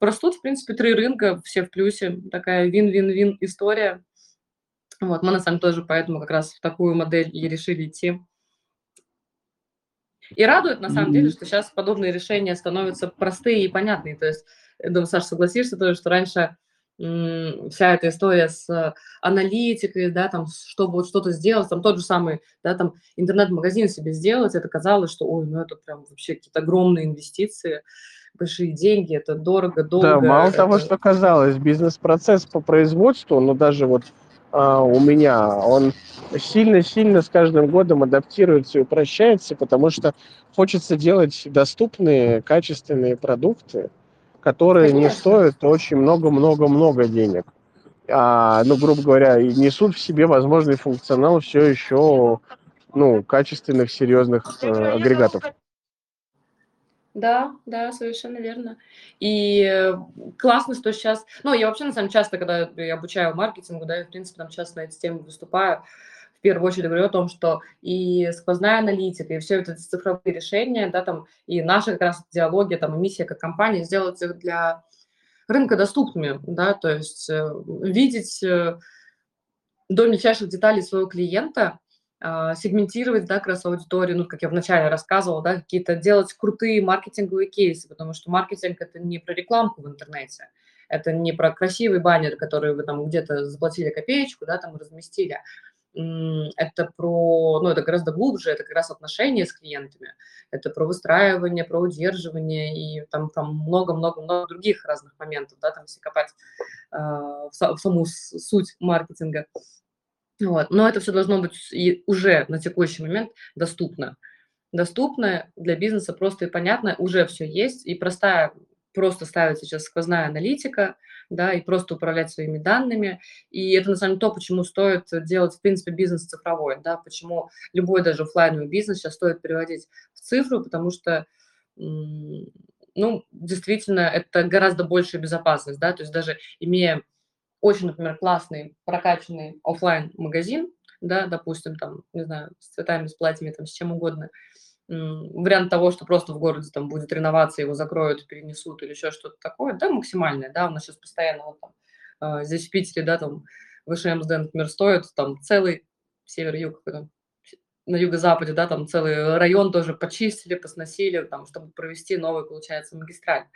растут, в принципе, три рынка, все в плюсе, такая вин-вин-вин история. Вот, мы на самом деле тоже поэтому как раз в такую модель и решили идти. И радует, на самом деле, что сейчас подобные решения становятся простые и понятные. То есть, я думаю, Саша, согласишься тоже, что раньше вся эта история с аналитикой, да, там, чтобы вот что-то сделать, там тот же самый, да, там, интернет-магазин себе сделать, это казалось, что, ой, ну это прям вообще какие-то огромные инвестиции, большие деньги, это дорого, долго. Да, мало это... того, что казалось, бизнес-процесс по производству, ну даже вот у меня, он сильно-сильно с каждым годом адаптируется и упрощается, потому что хочется делать доступные, качественные продукты, которые Конечно. не стоят очень много-много-много денег. А, ну, грубо говоря, и несут в себе возможный функционал все еще ну, качественных, серьезных э, агрегатов. Да, да, совершенно верно. И классно, что сейчас... Ну, я вообще, на самом деле, часто, когда я обучаю маркетингу, да, я, в принципе, там часто на эти темы выступаю, первую очередь говорю о том, что и сквозная аналитика, и все это цифровые решения, да, там, и наша как раз диалоги, там, и миссия как компании сделать их для рынка доступными, да, то есть э, видеть э, до мельчайших деталей своего клиента, сегментировать, да, как раз аудиторию, ну, как я вначале рассказывала, да, какие-то делать крутые маркетинговые кейсы, потому что маркетинг – это не про рекламку в интернете, это не про красивый баннер, который вы там где-то заплатили копеечку, да, там разместили, это про, ну, это гораздо глубже, это как раз отношения с клиентами, это про выстраивание, про удерживание и там там много-много-много других разных моментов, да, там если копать э, в, в саму суть маркетинга. Вот. Но это все должно быть и уже на текущий момент доступно. Доступно для бизнеса просто и понятно, уже все есть, и простая просто ставить сейчас сквозная аналитика, да, и просто управлять своими данными. И это, на самом деле, то, почему стоит делать, в принципе, бизнес цифровой, да, почему любой даже офлайновый бизнес сейчас стоит переводить в цифру, потому что, ну, действительно, это гораздо большая безопасность, да, то есть даже имея очень, например, классный, прокачанный офлайн магазин, да, допустим, там, не знаю, с цветами, с платьями, там, с чем угодно, вариант того, что просто в городе там будет реновация, его закроют, перенесут или еще что-то такое, да, максимальное, да, у нас сейчас постоянно вот там, э, здесь в Питере, да, там, выше МСД, например, стоит там целый север-юг, на юго-западе, да, там целый район тоже почистили, посносили, там, чтобы провести новый, получается, магистраль.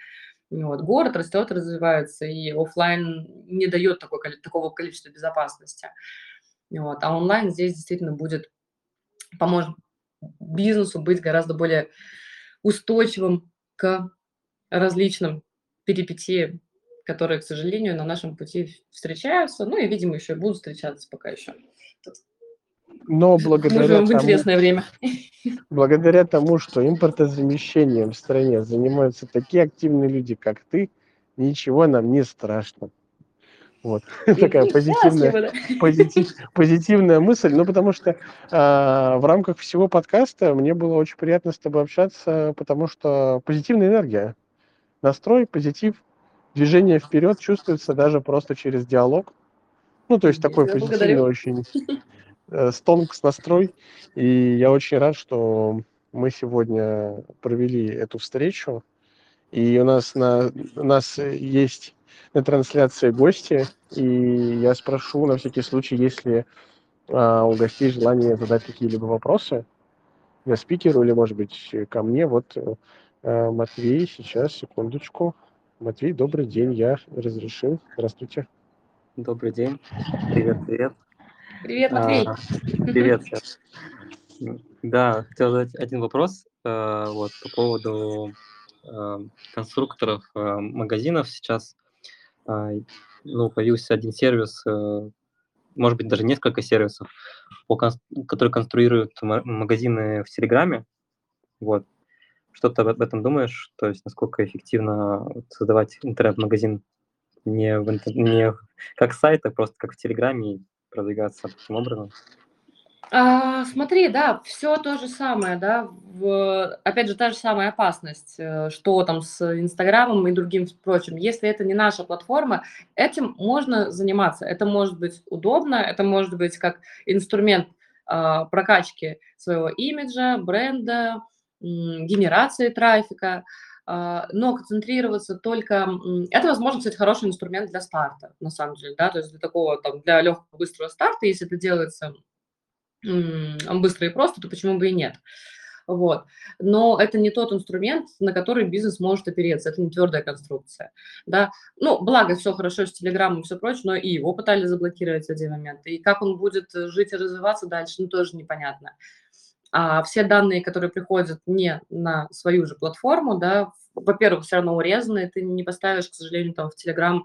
Вот. Город растет, развивается, и офлайн не дает такой, такого количества безопасности. Вот. А онлайн здесь действительно будет, поможет бизнесу быть гораздо более устойчивым к различным перипетиям, которые, к сожалению, на нашем пути встречаются, ну и, видимо, еще и будут встречаться пока еще. Но благодаря в интересное тому, время. Благодаря тому, что импортозамещением в стране занимаются такие активные люди, как ты, ничего нам не страшно. Вот <laughs> такая позитивная, позитив, позитивная мысль. Ну, потому что э, в рамках всего подкаста мне было очень приятно с тобой общаться, потому что позитивная энергия, настрой, позитив, движение вперед чувствуется даже просто через диалог. Ну, то есть такой я позитивный благодарю. очень э, стонкс настрой. И я очень рад, что мы сегодня провели эту встречу. И у нас на у нас есть на трансляции гости, и я спрошу на всякий случай, если а, у гостей желание задать какие-либо вопросы я спикеру или, может быть, ко мне. Вот а, Матвей, сейчас, секундочку. Матвей, добрый день, я разрешил. Здравствуйте. Добрый день. Привет, привет. Привет, Матвей. А, привет. <laughs> Да, хотел задать один вопрос а, вот, по поводу а, конструкторов а, магазинов. Сейчас ну, появился один сервис, э, может быть, даже несколько сервисов, которые конструируют магазины в Телеграме. Вот. Что ты об этом думаешь? То есть насколько эффективно создавать интернет-магазин не, в не как сайт, а просто как в Телеграме продвигаться таким образом? А, смотри, да, все то же самое, да, в, опять же, та же самая опасность, э, что там с Инстаграмом и другим прочим. Если это не наша платформа, этим можно заниматься, это может быть удобно, это может быть как инструмент а, прокачки своего имиджа, бренда, генерации трафика, но концентрироваться только... Это, возможно, кстати, хороший инструмент для старта, на самом деле, да, то есть для такого, там, для легкого, быстрого старта, если это делается быстро и просто, то почему бы и нет? Вот. Но это не тот инструмент, на который бизнес может опереться. Это не твердая конструкция. Да? Ну, благо, все хорошо с Телеграмом и все прочее, но и его пытались заблокировать в один момент. И как он будет жить и развиваться дальше, ну, тоже непонятно. А все данные, которые приходят не на свою же платформу, да, во-первых, все равно урезаны, ты не поставишь, к сожалению, там в Телеграм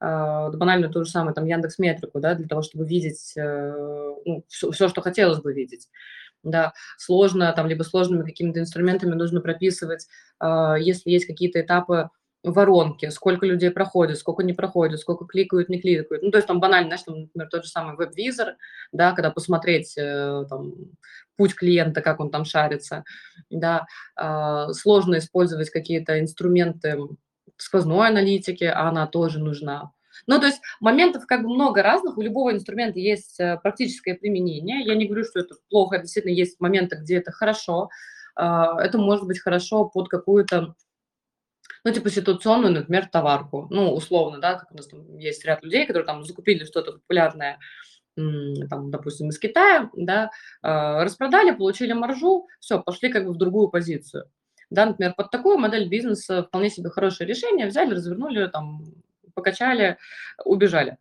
а, банально то же самое, там, Яндекс Метрику, да, для того, чтобы видеть э, ну, все, все, что хотелось бы видеть. Да, сложно, там, либо сложными какими-то инструментами нужно прописывать, а, если есть какие-то этапы воронки, сколько людей проходит, сколько не проходит, сколько кликают, не кликают. Ну, то есть там банально, знаешь, там, например, тот же самый веб-визор, да, когда посмотреть э, там, путь клиента, как он там шарится, да, э, сложно использовать какие-то инструменты сквозной аналитики, а она тоже нужна. Ну, то есть моментов как бы много разных, у любого инструмента есть э, практическое применение. Я не говорю, что это плохо, действительно есть моменты, где это хорошо. А, это может быть хорошо под какую-то ну, типа ситуационную, например, товарку. Ну, условно, да, как у нас там есть ряд людей, которые там закупили что-то популярное, там, допустим, из Китая, да, а, распродали, получили маржу, все, пошли как бы в другую позицию. Да, например, под такую модель бизнеса вполне себе хорошее решение, взяли, развернули, там, покачали, убежали.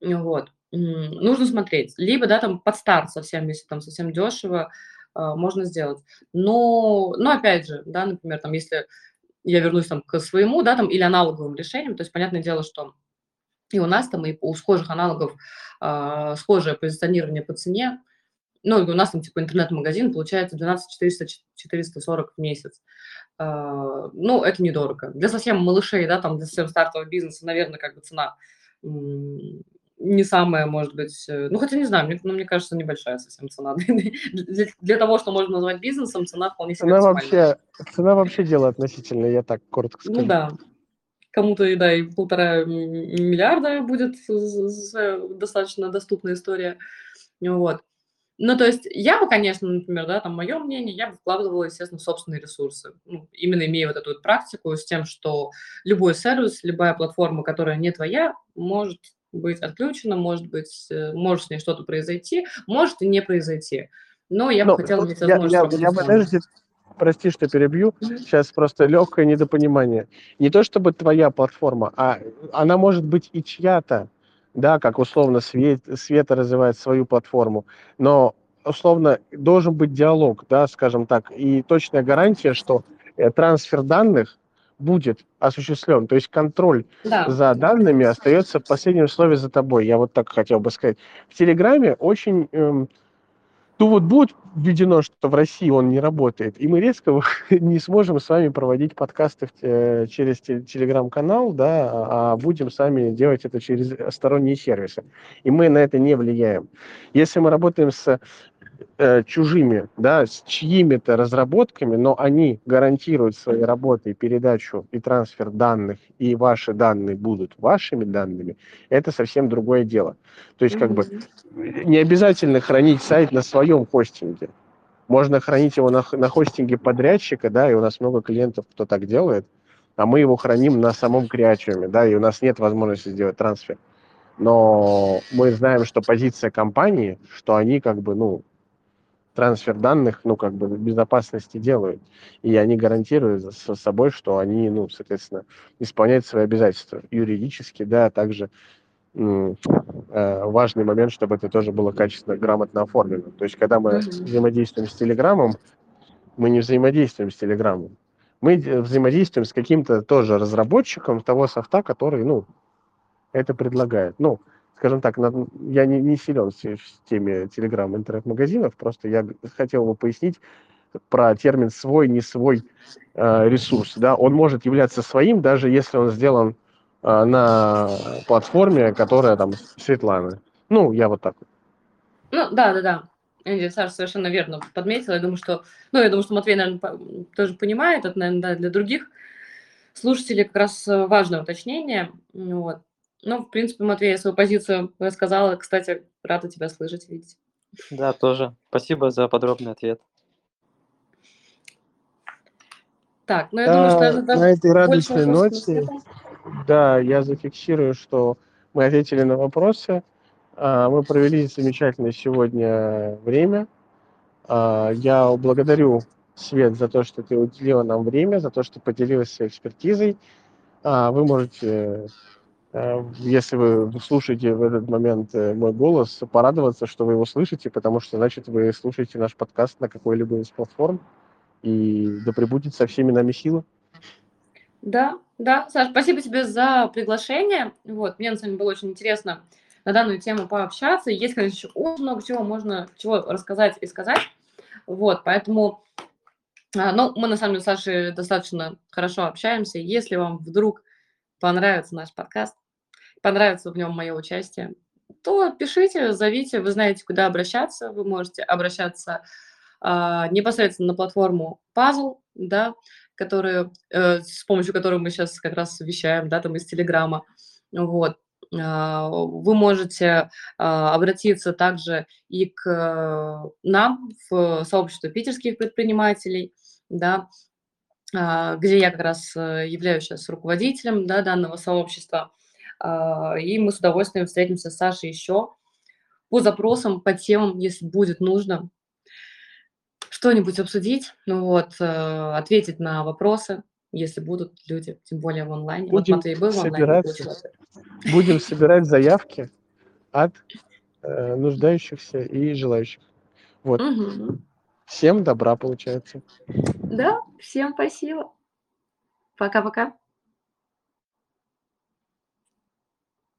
Вот. Нужно смотреть. Либо, да, там под старт совсем, если там совсем дешево, а, можно сделать. Но, но опять же, да, например, там, если я вернусь там к своему, да, там, или аналоговым решениям, то есть, понятное дело, что и у нас там, и у схожих аналогов э, схожее позиционирование по цене, ну, у нас там типа интернет-магазин получается 12 400 440 в месяц. Uh, ну, это недорого. Для совсем малышей, да, там, для совсем стартового бизнеса, наверное, как бы цена не самая, может быть, э, ну, хотя не знаю, мне, ну, мне кажется, небольшая совсем цена. <laughs> для, для того, что можно назвать бизнесом, цена вполне себе цена вообще, цена вообще дело относительно, я так коротко скажу. Ну да, кому-то да, и полтора миллиарда будет достаточно доступная история. Вот. Ну, то есть я бы, конечно, например, да, там мое мнение, я бы вкладывала, естественно, в собственные ресурсы. Ну, именно имея вот эту вот практику с тем, что любой сервис, любая платформа, которая не твоя, может быть отключена, может быть, э, может с ней что-то произойти, может и не произойти. Но я бы хотела иметь возможность... Я, я, я подожди, прости, что перебью, сейчас просто легкое недопонимание. Не то чтобы твоя платформа, а она может быть и чья-то да, как условно Свет, Света развивает свою платформу, но условно должен быть диалог, да, скажем так, и точная гарантия, что э, трансфер данных будет осуществлен, то есть контроль да. за данными остается в последнем слове за тобой. Я вот так хотел бы сказать. В Телеграме очень эм, ну вот будет введено, что в России он не работает, и мы резко <laughs> не сможем с вами проводить подкасты через телеграм-канал, да, а будем сами делать это через сторонние сервисы. И мы на это не влияем. Если мы работаем с э, чужими, да, с чьими-то разработками, но они гарантируют своей работой передачу и трансфер данных, и ваши данные будут вашими данными, это совсем другое дело. То есть, как бы, не обязательно хранить сайт на своем хостинге. Можно хранить его на, на хостинге подрядчика, да, и у нас много клиентов, кто так делает, а мы его храним на самом креатиуме, да, и у нас нет возможности сделать трансфер. Но мы знаем, что позиция компании, что они как бы, ну, трансфер данных, ну, как бы безопасности делают. И они гарантируют за собой, что они, ну, соответственно, исполняют свои обязательства юридически, да, а также э, важный момент, чтобы это тоже было качественно, грамотно оформлено. То есть, когда мы mm-hmm. взаимодействуем с Телеграмом, мы не взаимодействуем с Телеграмом. Мы взаимодействуем с каким-то тоже разработчиком того софта, который, ну, это предлагает. Ну, скажем так, я не, не силен в теме телеграм интернет-магазинов, просто я хотел бы пояснить про термин свой, не свой э, ресурс. Да? Он может являться своим, даже если он сделан э, на платформе, которая там Светлана. Ну, я вот так. Ну, да, да, да. Энди, Саша совершенно верно подметила. Я думаю, что, ну, я думаю, что Матвей, наверное, тоже понимает, это, наверное, да, для других слушателей как раз важное уточнение. Вот. Ну, в принципе, Матвей, я свою позицию рассказала. Кстати, рада тебя слышать, видеть. Да, тоже. Спасибо за подробный ответ. Так, ну я думаю, что это на этой радостной ноте, да, я зафиксирую, что мы ответили на вопросы. А, мы провели замечательное сегодня время. А, я благодарю Свет за то, что ты уделила нам время, за то, что поделилась своей экспертизой. А, вы можете если вы слушаете в этот момент э, мой голос, порадоваться, что вы его слышите, потому что, значит, вы слушаете наш подкаст на какой-либо из платформ, и да пребудет со всеми нами сила. Да, да, Саш, спасибо тебе за приглашение. Вот, мне на самом деле было очень интересно на данную тему пообщаться. Есть, конечно, еще очень много чего можно чего рассказать и сказать. Вот, поэтому, а, ну, мы на самом деле с Сашей достаточно хорошо общаемся. Если вам вдруг понравится наш подкаст, понравится в нем мое участие, то пишите, зовите, вы знаете, куда обращаться. Вы можете обращаться а, непосредственно на платформу Puzzle, да, которую, э, с помощью которой мы сейчас как раз вещаем, да, там из Телеграма. Вот. А, вы можете а, обратиться также и к нам в сообщество питерских предпринимателей, да, а, где я как раз э, являюсь сейчас руководителем да, данного сообщества. А, и мы с удовольствием встретимся с Сашей еще по запросам, по темам, если будет нужно что-нибудь обсудить, ну вот, э, ответить на вопросы, если будут люди, тем более в онлайне. Будем вот Матвей был в онлайне. <laughs> Будем собирать заявки от э, нуждающихся и желающих. Вот. Угу. Всем добра, получается. Да, всем спасибо. Пока-пока.